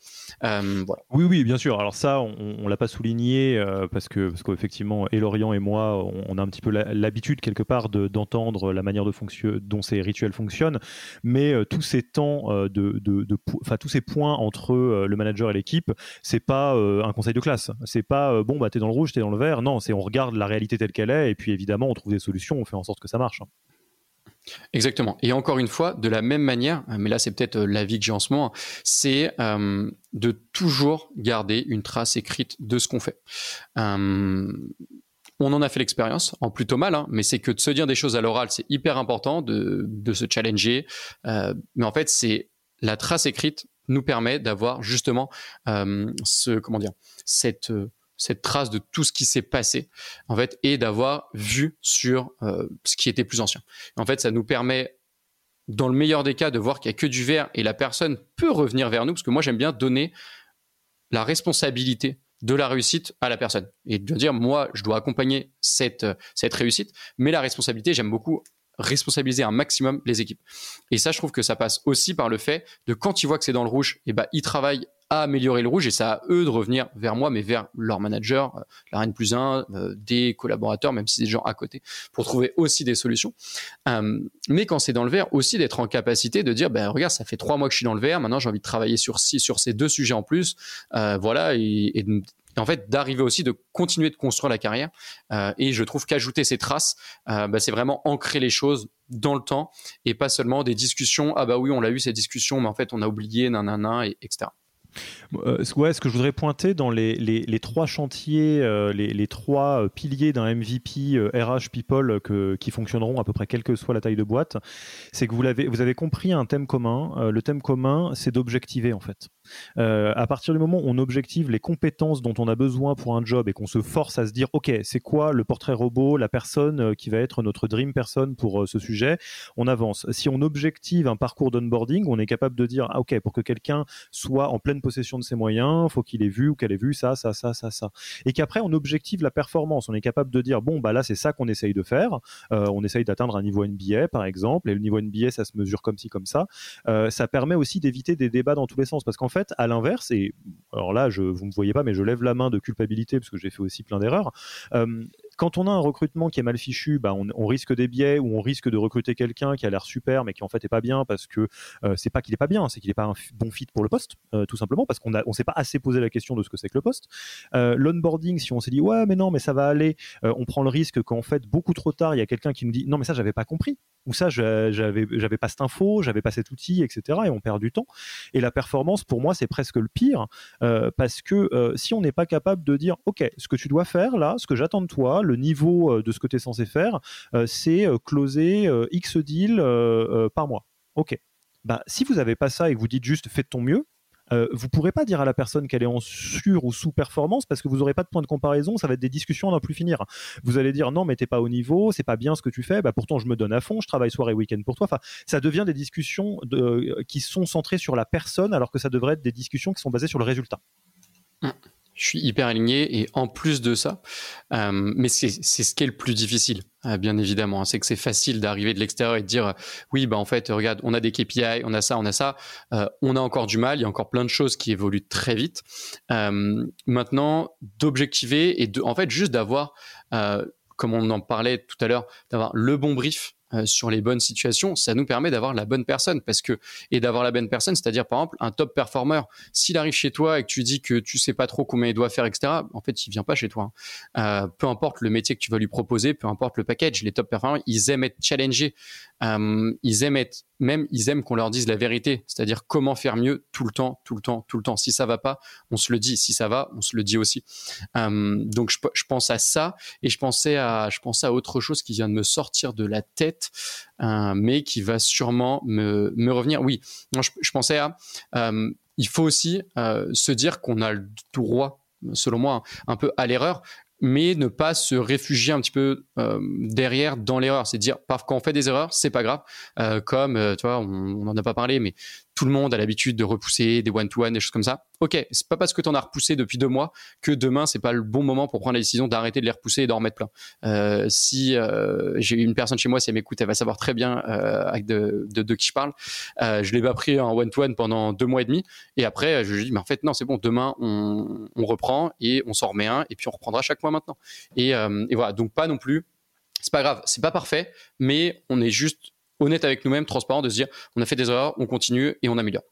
Euh. Oui, oui, bien sûr. Alors ça, on, on l'a pas souligné parce que parce qu'effectivement, et Lorient et moi, on, a un petit peu l'habitude quelque part d'entendre la manière de dont ces rituels fonctionnent, mais tous ces temps de, de, enfin tous ces points entre le manager et l'équipe, c'est pas un conseil de classe. C'est pas bon bah t'es dans le rouge, t'es dans le vert. Non, c'est on regarde la réalité telle qu'elle est et puis évidemment on trouve des solutions, on fait en sorte que ça marche. Exactement. Et encore une fois, de la même manière, mais là c'est peut-être euh, l'avis que j'ai en ce moment, c'est euh, de toujours garder une trace écrite de ce qu'on fait. Euh, on en a fait l'expérience, en plutôt mal, hein, mais c'est que de se dire des choses à l'oral, c'est hyper important de, se challenger. Mais en fait, c'est la trace écrite nous permet d'avoir justement ce comment dire cette cette trace de tout ce qui s'est passé en fait et d'avoir vu sur euh, ce qui était plus ancien. En fait, ça nous permet dans le meilleur des cas, de voir qu'il n'y a que du vert et la personne peut revenir vers nous, parce que moi j'aime bien donner la responsabilité de la réussite à la personne et de dire moi je dois accompagner cette, cette réussite, mais la responsabilité j'aime beaucoup responsabiliser un maximum les équipes. Et ça, je trouve que ça passe aussi par le fait de quand ils voient que c'est dans le rouge, et eh ben, ils travaillent à améliorer le rouge et ça à eux de revenir vers moi, mais vers leur manager, euh, la reine plus 1, euh, des collaborateurs, même si c'est des gens à côté, pour trouver aussi des solutions. Euh, mais quand c'est dans le vert, aussi d'être en capacité de dire, ben regarde, ça fait trois mois que je suis dans le vert, maintenant j'ai envie de travailler sur ces deux sujets en plus, voilà, et, en fait d'arriver aussi de continuer de construire la carrière. et je trouve qu'ajouter ces traces, ben, c'est vraiment ancrer les choses dans le temps et pas seulement des discussions. Ah bah oui, on l'a eu cette discussion, mais en fait on a oublié, nanana, et, etc. Euh, ce que je voudrais pointer dans les, trois chantiers, euh, les, trois euh, piliers d'un MVP RH People qui fonctionneront à peu près quelle que soit la taille de boîte, c'est que vous avez compris un thème commun. le thème commun, c'est d'objectiver en fait. À partir du moment où on objective les compétences dont on a besoin pour un job et qu'on se force à se dire, ok, c'est quoi le portrait robot, la personne qui va être notre dream person pour ce sujet, on avance. Si on objective un parcours d'onboarding, on est capable de dire, ah, ok, pour que quelqu'un soit en pleine possession de ses moyens, faut qu'il ait vu ou qu'elle ait vu ça, ça, ça, ça, ça. Et qu'après, on objective la performance. On est capable de dire, bon, bah là, c'est ça qu'on essaye de faire. Euh, on essaye d'atteindre un niveau NBA, par exemple, et le niveau NBA, ça se mesure comme ci, comme ça. Euh, ça permet aussi d'éviter des débats dans tous les sens. Parce qu'en fait, à l'inverse, et alors là, je, vous ne me voyez pas, mais je lève la main de culpabilité parce que j'ai fait aussi plein d'erreurs. Euh, quand on a un recrutement qui est mal fichu, bah on, risque des biais ou on risque de recruter quelqu'un qui a l'air super mais qui en fait est pas bien parce que euh, c'est pas qu'il est pas bien, c'est qu'il est pas un bon fit pour le poste, euh, tout simplement parce qu'on a on s'est pas assez posé la question de ce que c'est que le poste. Euh, l'onboarding, si on s'est dit ouais mais non mais ça va aller, on prend le risque qu'en fait beaucoup trop tard il y a quelqu'un qui nous dit non mais ça j'avais pas compris ou ça j'avais j'avais pas cette info, j'avais pas cet outil etc et on perd du temps. Et la performance pour moi c'est presque le pire parce que si on n'est pas capable de dire ok ce que tu dois faire là, ce que j'attends de toi le niveau euh, de ce que tu es censé faire, euh, c'est euh, closer X deals par mois. Ok. Bah, si vous n'avez pas ça et que vous dites juste faites ton mieux, vous vous pourrez pas dire à la personne qu'elle est en sur ou sous performance parce que vous n'aurez pas de point de comparaison, ça va être des discussions à n'en plus finir. Vous allez dire non mais t'es pas au niveau, c'est pas bien ce que tu fais, bah pourtant je me donne à fond, je travaille soir et week-end pour toi. Enfin, ça devient des discussions de, qui sont centrées sur la personne alors que ça devrait être des discussions qui sont basées sur le résultat. Mmh je suis hyper aligné et en plus de ça, euh, mais c'est ce qui est le plus difficile, euh, bien évidemment, hein. c'est que c'est facile d'arriver de l'extérieur et de dire oui, bah en fait, regarde, on a des KPI, on a ça, on a ça, euh, on a encore du mal, il y a encore plein de choses qui évoluent très vite. maintenant, d'objectiver et de, en fait, juste d'avoir, comme on en parlait tout à l'heure, d'avoir le bon brief euh, sur les bonnes situations, ça nous permet d'avoir la bonne personne parce que et d'avoir la bonne personne, c'est-à-dire par exemple un top performer. S'il arrive chez toi et que tu dis que tu sais pas trop combien il doit faire, etc. En fait, il vient pas chez toi. Hein. Euh, peu importe le métier que tu vas lui proposer, peu importe le package, les top performers, ils aiment être challengés. Euh, ils aiment être même ils aiment qu'on leur dise la vérité, c'est-à-dire comment faire mieux tout le temps, tout le temps, tout le temps. Si ça va pas, on se le dit. Si ça va, on se le dit aussi. Donc je, je, pense à ça et je pensais à je pensais à autre chose qui vient de me sortir de la tête, euh, mais qui va sûrement me, revenir. Oui, je, pensais à euh, il faut aussi euh, se dire qu'on a le droit selon moi, un peu à l'erreur mais ne pas se réfugier un petit peu derrière dans l'erreur. C'est dire, quand on fait des erreurs, c'est pas grave. Comme, tu vois, on n'en a pas parlé, mais tout le monde a l'habitude de repousser des one-to-one, des choses comme ça. Ok, c'est pas parce que tu en as repoussé depuis deux mois que demain c'est pas le bon moment pour prendre la décision d'arrêter de les repousser et d'en remettre plein. Euh, si euh, j'ai une personne chez moi, si elle m'écoute, elle va savoir très bien euh, de, qui je parle. Je l'ai pas pris en one-to-one pendant deux mois et demi et après je lui dis mais en fait non c'est bon demain on, reprend et on s'en remet un et puis on reprendra chaque mois maintenant. Et, et voilà donc pas non plus c'est pas grave, c'est pas parfait, mais on est juste honnête avec nous-mêmes, transparent, de se dire on a fait des erreurs, on continue et on améliore.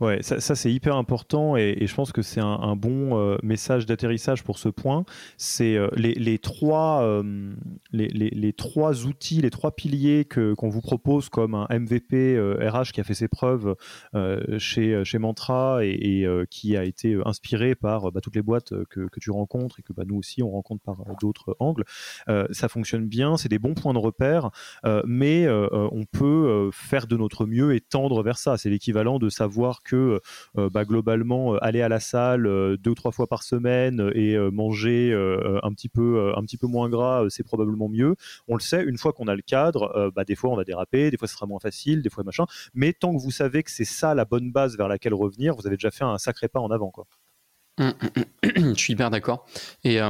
Ouais, ça, c'est hyper important et, je pense que c'est un, bon euh, message d'atterrissage pour ce point. C'est euh, les, trois, euh, les, trois outils, les trois piliers que, qu'on vous propose comme un MVP RH qui a fait ses preuves chez, chez Mantra et, qui a été inspiré par bah, toutes les boîtes que, que, tu rencontres et que bah, nous aussi on rencontre par d'autres angles. ça fonctionne bien, c'est des bons points de repère, mais on peut faire de notre mieux et tendre vers ça. C'est l'équivalent de savoir que que bah, globalement, aller à la salle deux ou trois fois par semaine et manger un, petit peu, un petit peu moins gras, c'est probablement mieux. On le sait, une fois qu'on a le cadre, bah, des fois on va déraper, des fois ce sera moins facile, des fois machin. Mais tant que vous savez que c'est ça la bonne base vers laquelle revenir, vous avez déjà fait un sacré pas en avant. Quoi. Mmh, mmh, mmh. Je suis hyper d'accord. Et, et,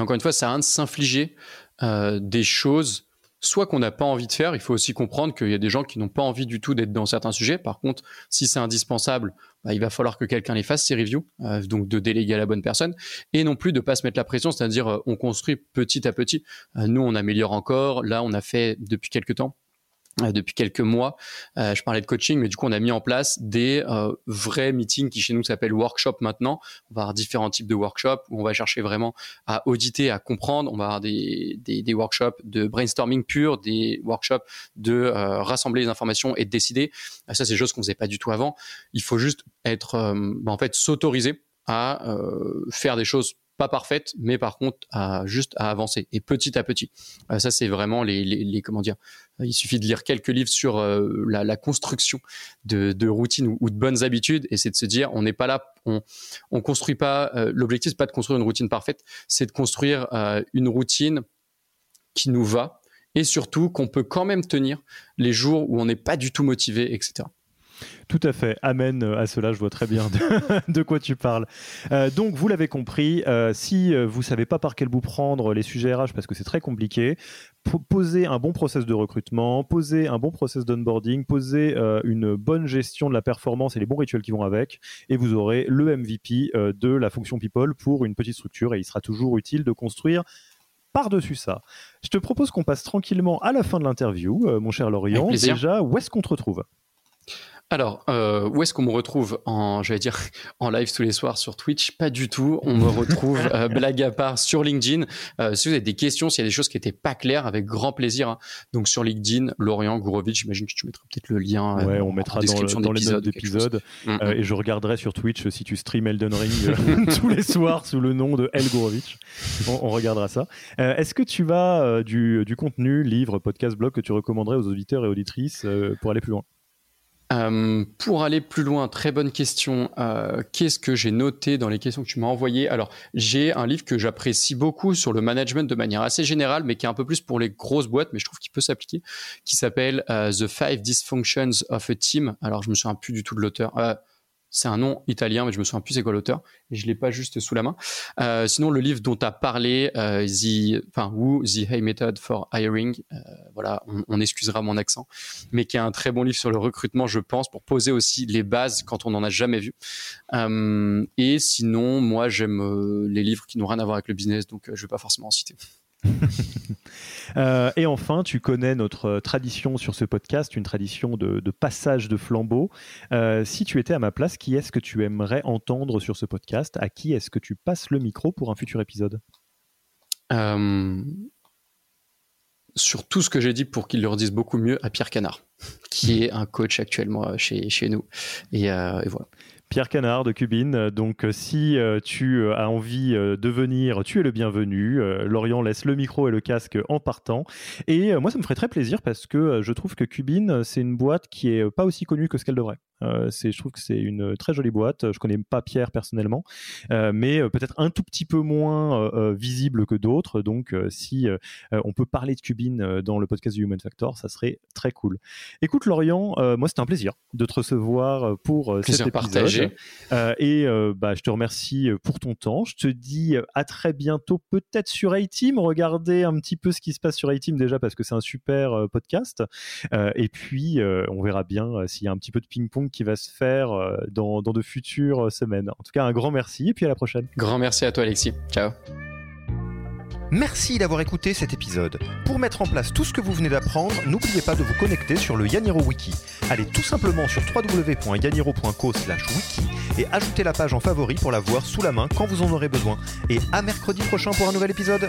encore une fois, ça a rien de s'infliger des choses soit qu'on n'a pas envie de faire. Il faut aussi comprendre qu'il y a des gens qui n'ont pas envie du tout d'être dans certains sujets. Par contre, si c'est indispensable, bah, il va falloir que quelqu'un les fasse, ces reviews, euh, donc de déléguer à la bonne personne, et non plus de pas se mettre la pression, c'est-à-dire euh, on construit petit à petit. Euh, nous, on améliore encore. Là, on a fait depuis quelques temps depuis quelques mois. Euh, je parlais de coaching, mais du coup, on a mis en place des euh, vrais meetings qui chez nous s'appellent workshop maintenant. On va avoir différents types de workshops où on va chercher vraiment à auditer, à comprendre. On va avoir des, des, des workshops de brainstorming pur, des workshops de rassembler les informations et de décider. Ça, c'est des choses qu'on faisait pas du tout avant. Il faut juste être, bah, en fait, s'autoriser à faire des choses pas parfaite, mais par contre juste à avancer et petit à petit. Euh, ça, c'est vraiment les, comment dire. Il suffit de lire quelques livres sur euh, la, construction de, de routines ou, de bonnes habitudes, et c'est de se dire, on n'est pas là, on, on construit pas. Euh, l'objectif c'est pas de construire une routine parfaite, c'est de construire une routine qui nous va et surtout qu'on peut quand même tenir les jours où on n'est pas du tout motivé, etc. Tout à fait. Amen à cela. Je vois très bien de, quoi tu parles. Euh, donc, vous l'avez compris, euh, si euh, vous savez pas par quel bout prendre les sujets RH parce que c'est très compliqué, posez un bon process de recrutement, posez un bon process d'onboarding, posez une bonne gestion de la performance et les bons rituels qui vont avec, et vous aurez le MVP de la fonction people pour une petite structure. Et il sera toujours utile de construire par-dessus ça. Je te propose qu'on passe tranquillement à la fin de l'interview, mon cher Lorient. Déjà, où est-ce qu'on te retrouve? Alors, euh, où est-ce qu'on me retrouve en, j'allais dire, en live tous les soirs sur Twitch? Pas du tout. On me retrouve, euh, blague à part, sur LinkedIn. Euh, si vous avez des questions, s'il y a des choses qui n'étaient pas claires, avec grand plaisir. Hein. Donc sur LinkedIn, Lorient Gourovitch, j'imagine que tu mettras peut-être le lien. Ouais, on mettra dans, dans les notes d'épisode. Mm, mm. et je regarderai sur Twitch si tu stream Elden Ring tous les soirs sous le nom de El Gourovitch. On, regardera ça. est-ce que tu as du, du, contenu, livre, podcast, blog que tu recommanderais aux auditeurs et auditrices pour aller plus loin? Euh, pour aller plus loin, très bonne question. Euh, Qu'est-ce que j'ai noté dans les questions que tu m'as envoyées? Alors, j'ai un livre que j'apprécie beaucoup sur le management de manière assez générale, mais qui est un peu plus pour les grosses boîtes, mais je trouve qu'il peut s'appliquer, qui s'appelle euh, The Five Dysfunctions of a Team. Alors, je me souviens plus du tout de l'auteur. C'est un nom italien, mais je me souviens plus c'est quoi l'auteur. Et je l'ai pas juste sous la main. Euh, sinon, le livre dont tu as parlé, euh, the, enfin, ou The Hay Method for Hiring, euh, voilà, on, excusera mon accent, mais qui est un très bon livre sur le recrutement, je pense, pour poser aussi les bases quand on n'en a jamais vu. et sinon, moi, j'aime les livres qui n'ont rien à voir avec le business, donc je vais pas forcément en citer. Euh, et enfin, tu connais notre tradition sur ce podcast, une tradition de, passage de flambeau. Euh, si tu étais à ma place, qui est-ce que tu aimerais entendre sur ce podcast? À qui est-ce que tu passes le micro pour un futur épisode? Euh, Sur tout ce que j'ai dit pour qu'il leur dise beaucoup mieux à Pierre Canard, qui est un coach actuellement chez, chez nous. Et voilà. Pierre Canard de Cubine. Donc, euh, si euh, tu euh, as envie de venir, tu es le bienvenu. Lorient laisse le micro et le casque en partant. Et moi, ça me ferait très plaisir parce que je trouve que Cubine, c'est une boîte qui est pas aussi connue que ce qu'elle devrait. Euh, je trouve que c'est une très jolie boîte. Je connais pas Pierre personnellement, euh, mais euh, peut-être un tout petit peu moins visible que d'autres. Donc, si on peut parler de Cubine dans le podcast du Human Factor, ça serait très cool. Écoute, Lorient, moi, c'était un plaisir de te recevoir pour cet épisode. et bah, je te remercie pour ton temps. Je te dis à très bientôt, peut-être sur iTeam. Regardez un petit peu ce qui se passe sur iTeam déjà parce que c'est un super podcast. et puis, on verra bien s'il y a un petit peu de ping-pong qui va se faire euh, dans, dans de futures semaines. En tout cas, un grand merci et puis à la prochaine. Grand merci à toi, Alexis. Ciao. Merci d'avoir écouté cet épisode. Pour mettre en place tout ce que vous venez d'apprendre, n'oubliez pas de vous connecter sur le Yaniro Wiki. Allez tout simplement sur www.yaniro.co/wiki et ajoutez la page en favori pour la voir sous la main quand vous en aurez besoin. Et à mercredi prochain pour un nouvel épisode.